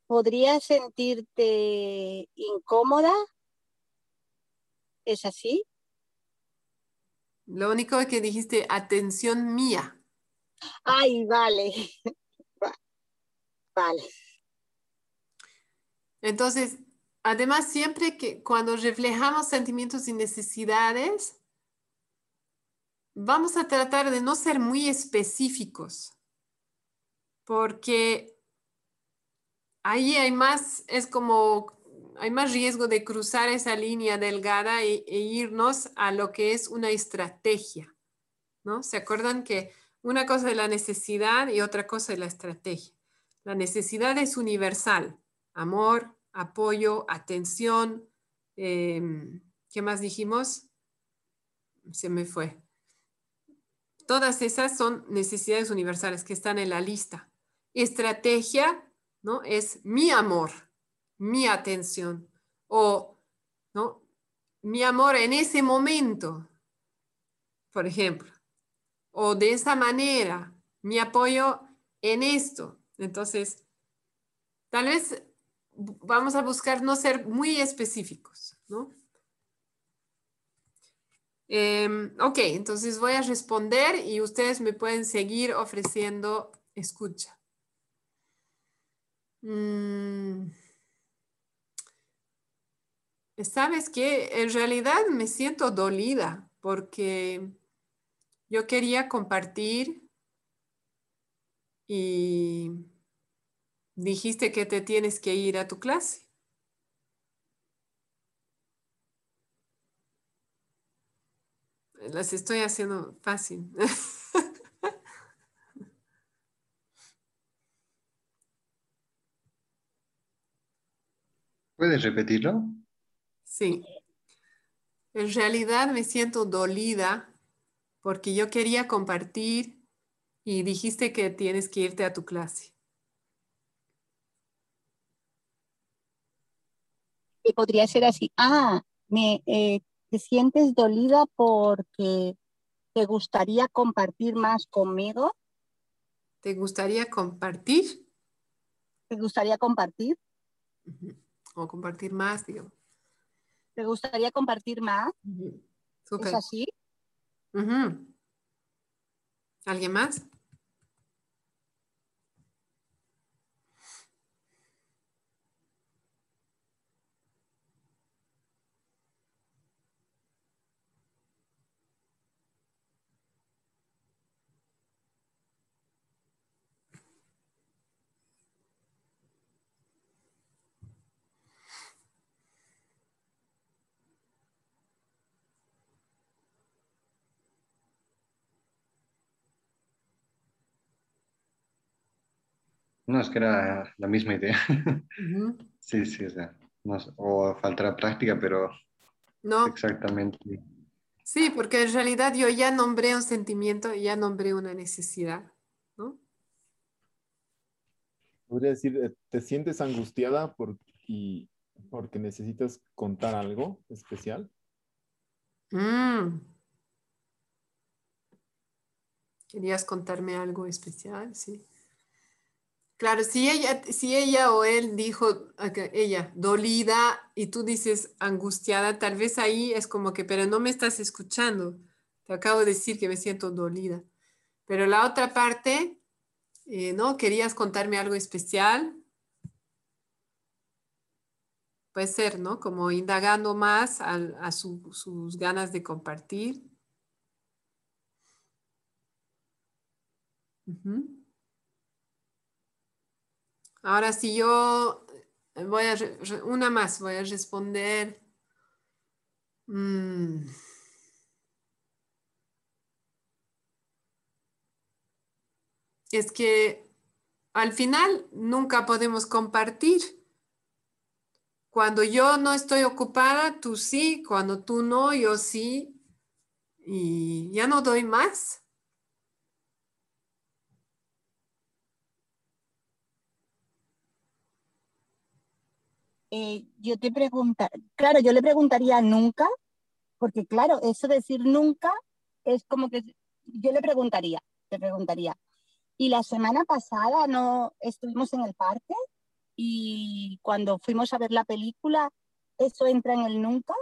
podría sentirte incómoda. ¿Es así? Lo único que dijiste, atención mía. Ay, vale. [LAUGHS] Va- Vale. Entonces, además, siempre que cuando reflejamos sentimientos y necesidades, vamos a tratar de no ser muy específicos, porque ahí hay más, es como, hay más riesgo de cruzar esa línea delgada e, e irnos a lo que es una estrategia, ¿no? ¿Se acuerdan que una cosa es la necesidad y otra cosa es la estrategia? La necesidad es universal, amor, apoyo, atención, em, ¿qué más dijimos? Se me fue. Todas esas son necesidades universales que están en la lista. Estrategia, ¿no? Es mi amor, mi atención o, ¿no? Mi amor en ese momento, por ejemplo, o de esa manera, mi apoyo en esto. Entonces, tal vez vamos a buscar no ser muy específicos, ¿no? Eh, ok, entonces voy a responder y ustedes me pueden seguir ofreciendo escucha. Mm. ¿Sabes qué? En realidad me siento dolida porque yo quería compartir y dijiste que te tienes que ir a tu clase. Las estoy haciendo fácil. [LAUGHS] ¿Puedes repetirlo? Sí. En realidad me siento dolida porque yo quería compartir y dijiste que tienes que irte a tu clase. Y podría ser así. Ah, me, eh, ¿te sientes dolida porque te gustaría compartir más conmigo? ¿Te gustaría compartir? ¿Te gustaría compartir? Ujú. O compartir más, digamos. ¿Te gustaría compartir más? Ujú. ¿Es Súper. así? Ujú. ¿Alguien más? No, es que era la misma idea. [LAUGHS] Sí, sí, o sea, no, o faltará práctica, pero no. exactamente. Sí, porque en realidad yo ya nombré un sentimiento, ya nombré una necesidad, ¿no? Podría decir, eh, ¿te sientes angustiada por, porque necesitas contar algo especial? Mm. ¿Querías contarme algo especial? Sí. Claro, si ella, si ella o él dijo, ella, dolida, y tú dices angustiada, tal vez ahí es como que, pero no me estás escuchando. Te acabo de decir que me siento dolida. Pero la otra parte, eh, ¿no? ¿Querías contarme algo especial? Puede ser, ¿no? Como indagando más a, sus ganas de compartir. Ahora si yo voy a, una más, voy a responder. Mm. Es que al final nunca podemos compartir. Cuando yo no estoy ocupada, tú sí, cuando tú no, yo sí. Y ya no doy más. Eh, yo te pregunta, claro, yo le preguntaría nunca, porque claro, eso decir nunca es como que yo le preguntaría, te preguntaría. Y la semana pasada no estuvimos en el parque y cuando fuimos a ver la película, eso entra en el nunca.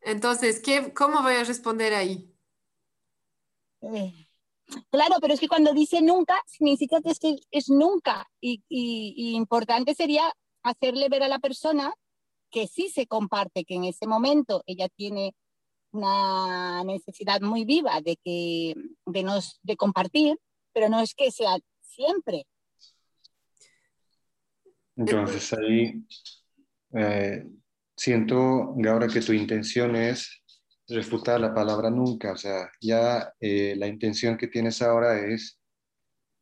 Entonces, ¿qué, ¿cómo voy a responder ahí? Eh, claro, pero es que cuando dice nunca, significa que es, es nunca. Y, y importante sería hacerle ver a la persona que sí se comparte, que en ese momento ella tiene una necesidad muy viva de, que, de, nos, de compartir, pero no es que sea siempre. Entonces ahí eh, siento, ahora que tu intención es refutar la palabra nunca, o sea, ya eh, la intención que tienes ahora es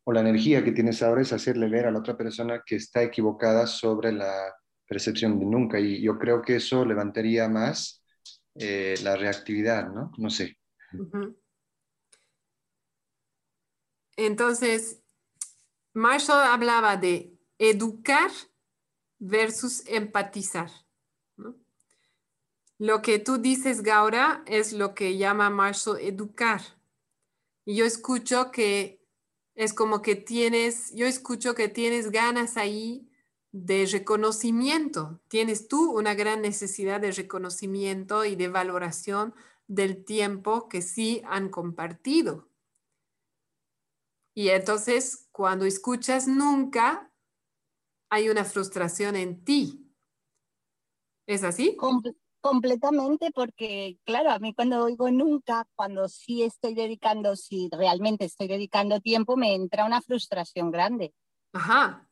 o la energía que tienes ahora es hacerle ver a la otra persona que está equivocada sobre la percepción de nunca. Y yo creo que eso levantaría más eh, la reactividad, ¿no? No sé. Entonces, Marshall hablaba de educar versus empatizar. Lo que tú dices, Gaura, es lo que llama Marshall educar. Y yo escucho que es como que tienes, yo escucho que tienes ganas ahí de reconocimiento. Tienes tú una gran necesidad de reconocimiento y de valoración del tiempo que sí han compartido. Y entonces, cuando escuchas nunca, hay una frustración en ti. ¿Es así? Completamente, porque claro, a mí cuando oigo nunca, cuando sí estoy dedicando, si realmente estoy dedicando tiempo, me entra una frustración grande. Ajá.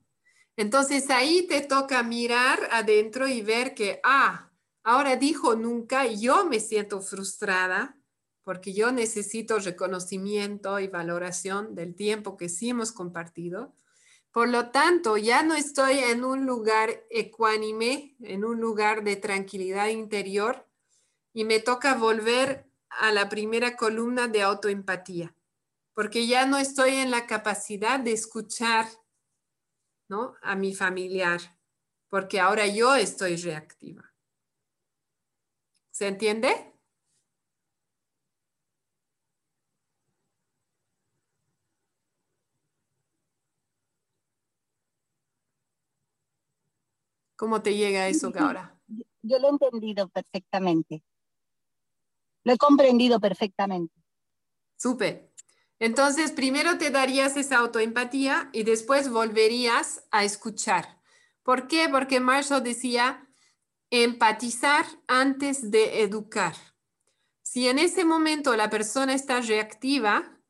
Entonces ahí te toca mirar adentro y ver que, ah, ahora dijo nunca, yo me siento frustrada porque yo necesito reconocimiento y valoración del tiempo que sí hemos compartido. Por lo tanto, ya no estoy en un lugar ecuánime, en un lugar de tranquilidad interior y me toca volver a la primera columna de autoempatía, porque ya no estoy en la capacidad de escuchar ¿no? a mi familiar, porque ahora yo estoy reactiva. ¿Se entiende? ¿Cómo te llega eso, ahora? Yo lo he entendido perfectamente. Lo he comprendido perfectamente. Súper. Entonces, primero te darías esa autoempatía y después volverías a escuchar. ¿Por qué? Porque Marshall decía empatizar antes de educar. Si en ese momento la persona está reactiva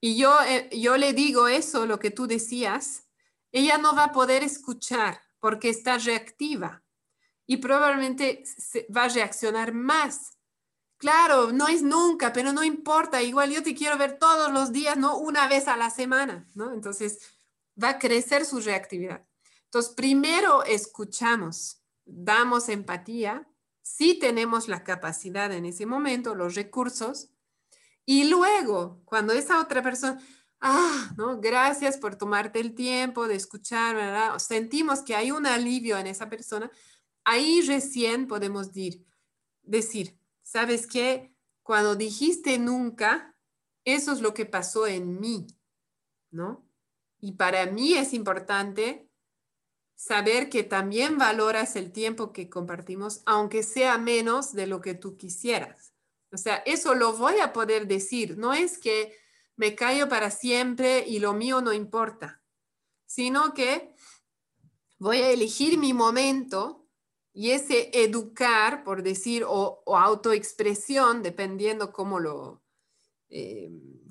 y yo, eh, yo le digo eso, lo que tú decías, ella no va a poder escuchar porque está reactiva y probablemente va a reaccionar más. Claro, no es nunca, pero no importa, igual yo te quiero ver todos los días, no una vez a la semana, ¿no? Entonces, va a crecer su reactividad. Entonces, primero escuchamos, damos empatía, si tenemos la capacidad en ese momento, los recursos, y luego, cuando esa otra persona, ah, no, gracias por tomarte el tiempo de escuchar, sentimos que hay un alivio en esa persona, ahí recién podemos decir, decir, ¿sabes qué? Cuando dijiste nunca, eso es lo que pasó en mí, ¿no? Y para mí es importante saber que también valoras el tiempo que compartimos, aunque sea menos de lo que tú quisieras. O sea, eso lo voy a poder decir. No es que me callo para siempre y lo mío no importa, sino que voy a elegir mi momento y ese educar, por decir, o, autoexpresión, dependiendo cómo lo, eh,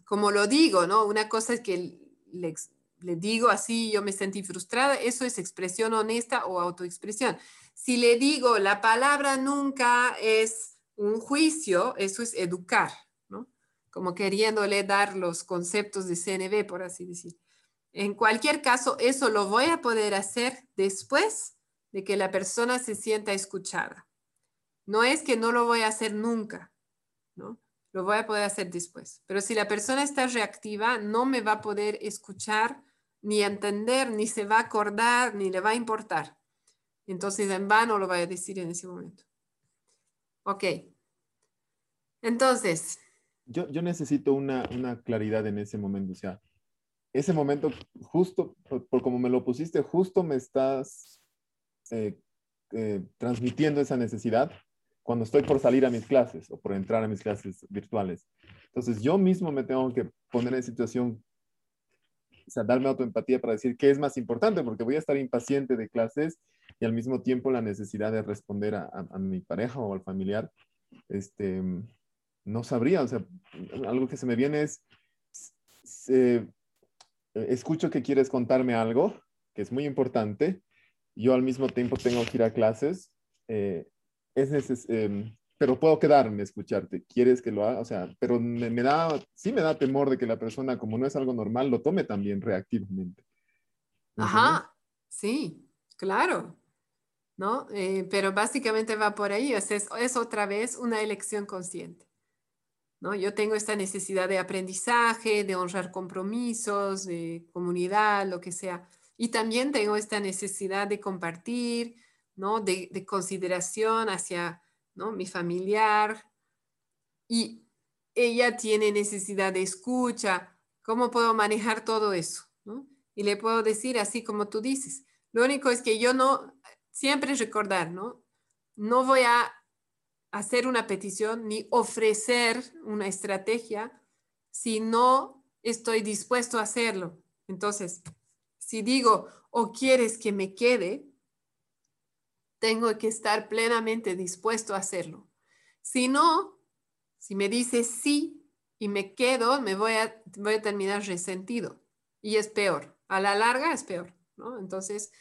lo digo, ¿no? Una cosa es que le, le digo así, yo me sentí frustrada, eso es expresión honesta o autoexpresión. Si le digo la palabra nunca es un juicio, eso es educar. Como queriéndole dar los conceptos de CNV, por así decir. En cualquier caso, eso lo voy a poder hacer después de que la persona se sienta escuchada. No es que no lo voy a hacer nunca, ¿no? Lo voy a poder hacer después. Pero si la persona está reactiva, no me va a poder escuchar ni entender, ni se va a acordar, ni le va a importar. Entonces, en vano lo va a decir en ese momento. Ok. Entonces. Yo, yo necesito una, una, claridad en ese momento. O sea, ese momento, justo, por, como me lo pusiste, justo me estás eh, eh, transmitiendo esa necesidad cuando estoy por salir a mis clases o por entrar a mis clases virtuales. Entonces, yo mismo me tengo que poner en situación o sea, darme autoempatía para decir qué es más importante, porque voy a estar impaciente de clases y al mismo tiempo la necesidad de responder a, mi pareja o al familiar, este, no sabría, o sea, algo que se me viene es, escucho que quieres contarme algo, que es muy importante, yo al mismo tiempo tengo que ir a clases, eh, es, es, em, pero puedo quedarme a escucharte. ¿Quieres que lo haga? O sea, pero me, da, sí me da temor de que la persona, como no es algo normal, lo tome también reactivamente. Ajá, sí, claro. ¿No? Eh, pero básicamente va por ahí, es, es, otra vez una elección consciente. ¿No? Yo tengo esta necesidad de aprendizaje, de honrar compromisos, de comunidad, lo que sea. Y también tengo esta necesidad de compartir, ¿no? de, de consideración hacia ¿no? Mi familiar. Y ella tiene necesidad de escucha. ¿Cómo puedo manejar todo eso? Y le puedo decir así como tú dices. Lo único es que yo no, siempre recordar, ¿no? No voy a hacer una petición ni ofrecer una estrategia si no estoy dispuesto a hacerlo. Entonces, si digo, o quieres que me quede, tengo que estar plenamente dispuesto a hacerlo. Si no, si me dice sí y me quedo, me voy a, voy a terminar resentido y es peor. A la larga es peor, ¿no? Entonces,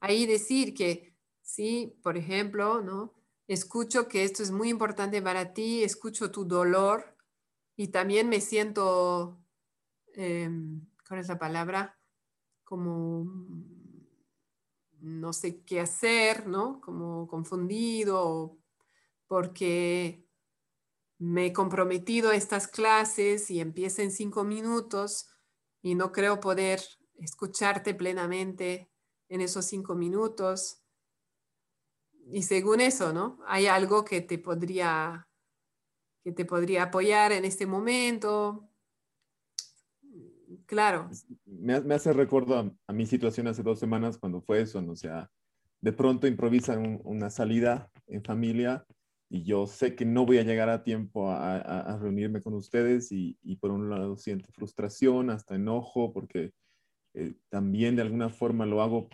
ahí decir que sí, por ejemplo, ¿no? Escucho que esto es muy importante para ti, escucho tu dolor y también me siento, eh, ¿cuál es la palabra? Como no sé qué hacer, ¿no? Como confundido porque me he comprometido a estas clases y empieza en cinco minutos y no creo poder escucharte plenamente en esos cinco minutos. Y según eso, ¿no? Hay algo que te podría, que te podría apoyar en este momento, Claro. Me, hace recuerdo a, mi situación hace dos semanas cuando fue eso, ¿no? o sea, de pronto improvisan una salida en familia y yo sé que no voy a llegar a tiempo a, reunirme con ustedes y, por un lado siento frustración, hasta enojo, porque eh, también de alguna forma lo hago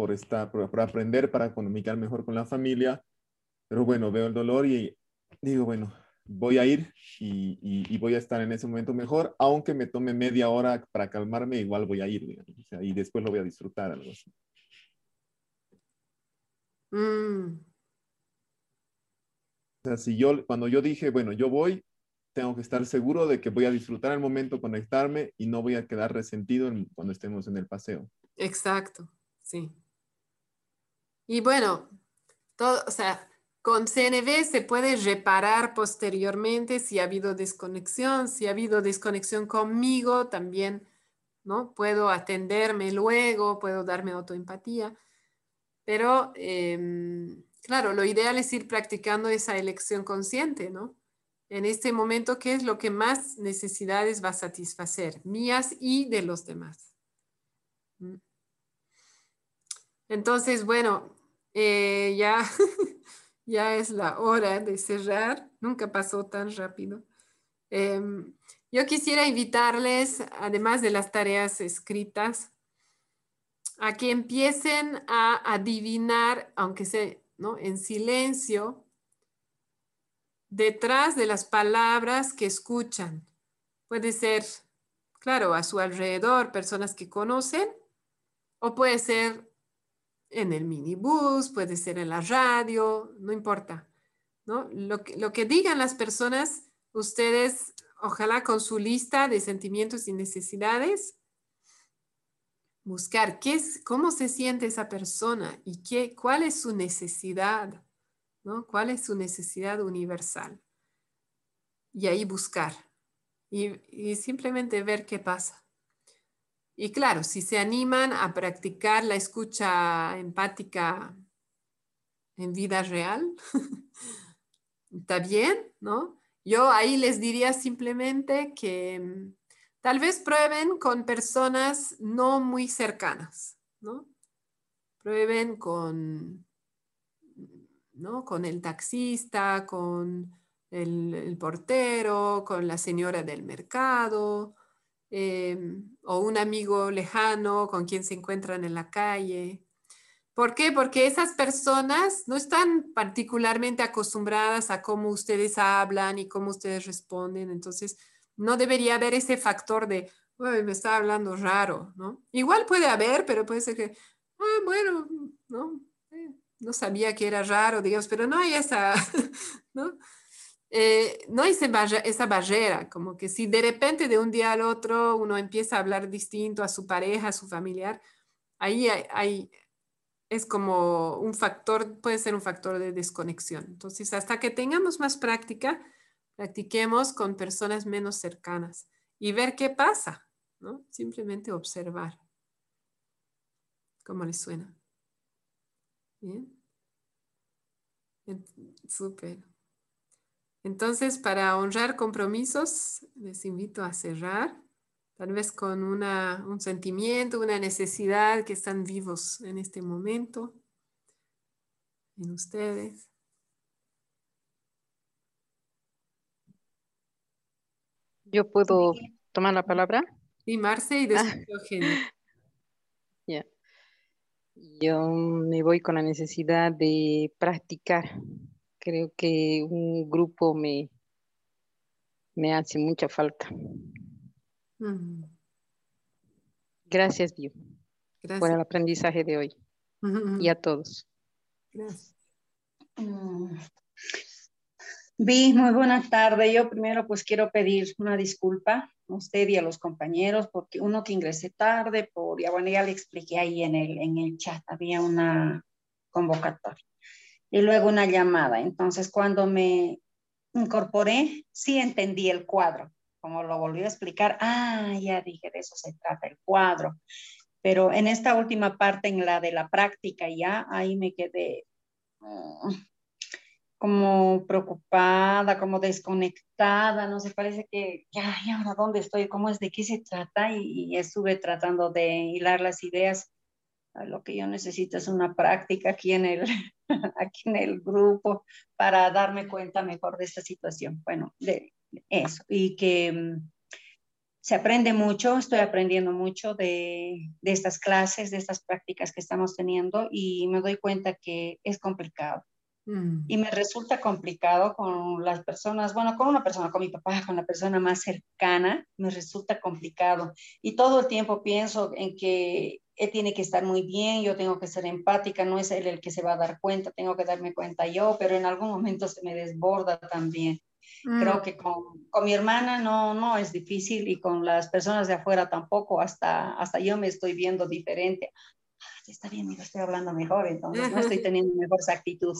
por, estar, por aprender para comunicar mejor con la familia, pero bueno, veo el dolor y digo, bueno, voy a ir y, voy a estar en ese momento mejor, aunque me tome media hora para calmarme, igual voy a ir, y después lo voy a disfrutar, algo así. Mm. O sea, si yo, cuando yo dije, bueno, yo voy, tengo que estar seguro de que voy a disfrutar el momento, conectarme y no voy a quedar resentido cuando estemos en el paseo. Exacto, sí. Y bueno, todo, o sea, con CNV se puede reparar posteriormente si ha habido desconexión, si ha habido desconexión conmigo, también, ¿no? Puedo atenderme luego, puedo darme autoempatía, pero em, claro, lo ideal es ir practicando esa elección consciente, ¿no? En este momento, ¿qué es lo que más necesidades va a satisfacer? Mías y de los demás. ¿Mm? Entonces, bueno, eh, ya [LAUGHS] ya es la hora de cerrar, nunca pasó tan rápido. Em, yo quisiera invitarles, además de las tareas escritas, a que empiecen a adivinar, aunque sea ¿no? en silencio, detrás de las palabras que escuchan. Puede ser, claro, a su alrededor, personas que conocen, o puede ser en el minibús, puede ser en la radio, no importa. ¿no? Lo, que, digan las personas, ustedes, ojalá con su lista de sentimientos y necesidades, buscar qué es, cómo se siente esa persona y qué, cuál es su necesidad, ¿no? ¿Cuál es su necesidad universal? Y ahí buscar y simplemente ver qué pasa. Y claro, si se animan a practicar la escucha empática en vida real, [LAUGHS] está bien, ¿no? Yo ahí les diría simplemente que mm, tal vez prueben con personas no muy cercanas, ¿no? Prueben con, ¿no? con el taxista, con el, el portero, con la señora del mercado, Em, o un amigo lejano con quien se encuentran en la calle. ¿Por qué? Porque esas personas no están particularmente acostumbradas a cómo ustedes hablan y cómo ustedes responden. Entonces, no debería haber ese factor de, me está hablando raro, ¿no? Igual puede haber, pero puede ser que, ah, bueno, no, eh, no sabía que era raro, digamos, pero no hay esa, [LAUGHS] ¿no? Eh, no hay esa barrera, como que si de repente de un día al otro uno empieza a hablar distinto a su pareja, a su familiar, ahí hay, es como un factor, puede ser un factor de desconexión. Entonces, hasta que tengamos más práctica, practiquemos con personas menos cercanas y ver qué pasa, ¿no? Simplemente observar. ¿Cómo les suena? Bien. Súper. Entonces, para honrar compromisos, les invito a cerrar, tal vez con un sentimiento, una necesidad que están vivos en este momento, en ustedes. Yo puedo tomar la palabra. Sí, Marce y después ah. Eugenia. [LAUGHS] Ya. Yo me voy con la necesidad de practicar creo que un grupo me, me hace mucha falta. Gracias, Bio, por el aprendizaje de hoy y a todos. Gracias. Mm. Vi, muy buena tarde. Yo primero pues quiero pedir una disculpa a usted y a los compañeros porque uno que ingresé tarde, por, ya bueno, ya le expliqué ahí en el, en el chat, había una convocatoria y luego una llamada. Entonces, cuando me incorporé, sí entendí el cuadro. Como lo volví a explicar, ah, ya dije, de eso se trata el cuadro. Pero en esta última parte, en la de la práctica, ya ahí me quedé mm, como preocupada, como desconectada, no sé, parece que ya, ya, ahora dónde estoy? ¿Cómo es? ¿De qué se trata? Y, y estuve tratando de hilar las ideas lo que yo necesito es una práctica aquí en el, [LAUGHS] aquí en el grupo para darme cuenta mejor de esta situación. Bueno, de eso. Y que mm, se aprende mucho, estoy aprendiendo mucho de, de, estas clases, de estas prácticas que estamos teniendo y me doy cuenta que es complicado. Mm. Y me resulta complicado con las personas, bueno, con una persona, con mi papá, con la persona más cercana, me resulta complicado. Y todo el tiempo pienso en que él tiene que estar muy bien, yo tengo que ser empática, no es él el que se va a dar cuenta, tengo que darme cuenta yo, pero en algún momento se me desborda también. Creo mm. que con, con, mi hermana no, no es difícil y con las personas de afuera tampoco, hasta, hasta yo me estoy viendo diferente. Ah, está bien, me estoy hablando mejor, entonces no estoy [LAUGHS] teniendo mejor actitud.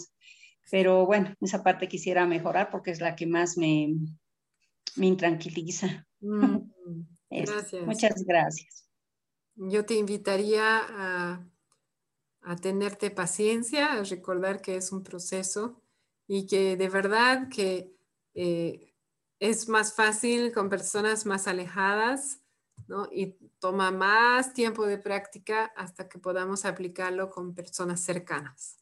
Pero bueno, esa parte quisiera mejorar porque es la que más me, me intranquiliza. Mm, [LAUGHS] gracias. Muchas gracias. Yo te invitaría a, a tenerte paciencia, a recordar que es un proceso y que de verdad que eh, es más fácil con personas más alejadas, ¿no? Y toma más tiempo de práctica hasta que podamos aplicarlo con personas cercanas.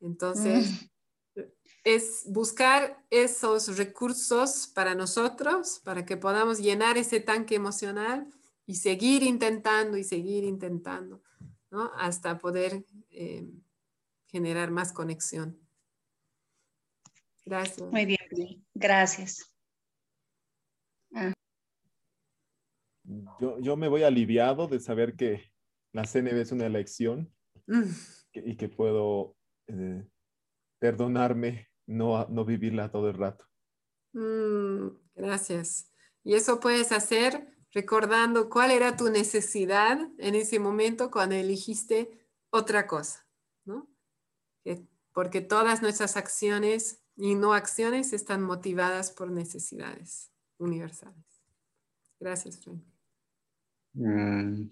Entonces, mm. es buscar esos recursos para nosotros, para que podamos llenar ese tanque emocional y seguir intentando y seguir intentando, ¿no? Hasta poder eh, generar más conexión. Gracias. Muy bien, gracias. Ah. Yo, me voy aliviado de saber que la CNB es una elección mm. y que puedo eh, perdonarme no, no vivirla todo el rato. Mm, gracias. Y eso puedes hacer recordando cuál era tu necesidad en ese momento cuando elegiste otra cosa, ¿no? Porque todas nuestras acciones y no acciones están motivadas por necesidades universales. Gracias, Frank. Mm,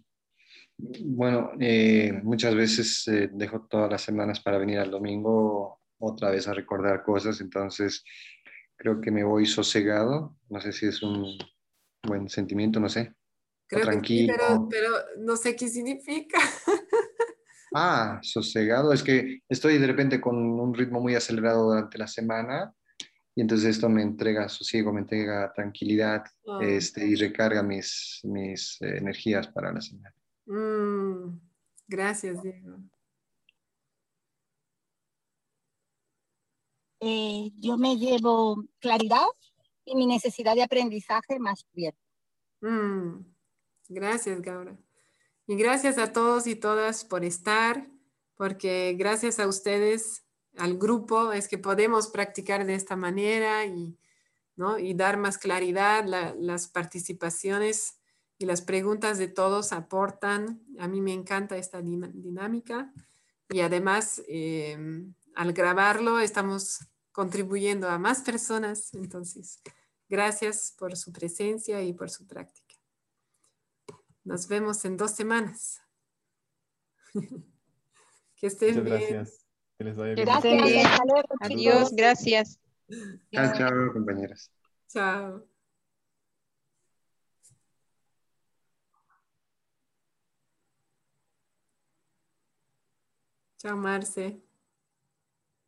bueno, eh, muchas veces eh, dejo todas las semanas para venir al domingo otra vez a recordar cosas, entonces creo que me voy sosegado. No sé si es un buen sentimiento, no sé. tranquilo. pero, pero no sé qué significa. [LAUGHS] Ah, sosegado. Es que estoy de repente con un ritmo muy acelerado durante la semana y entonces esto me entrega sosiego, me entrega tranquilidad ah. este, y recarga mis, mis eh, energías para la semana. Mm, gracias, Diego. Eh, yo me llevo claridad y mi necesidad de aprendizaje más cubierta. Mm, gracias, Gaura. Y gracias a todos y todas por estar, porque gracias a ustedes, al grupo, es que podemos practicar de esta manera y, ¿no? y dar más claridad. las participaciones y las preguntas de todos aportan. A mí me encanta esta dinámica y además em, al grabarlo estamos contribuyendo a más personas. Entonces, gracias por su presencia y por su práctica. Nos vemos en dos semanas. [LAUGHS] que estén Muchas bien. Gracias. Que les vaya bien. Gracias. Adiós, gracias. Chao, chao, compañeras. Chao. Chao, Marce.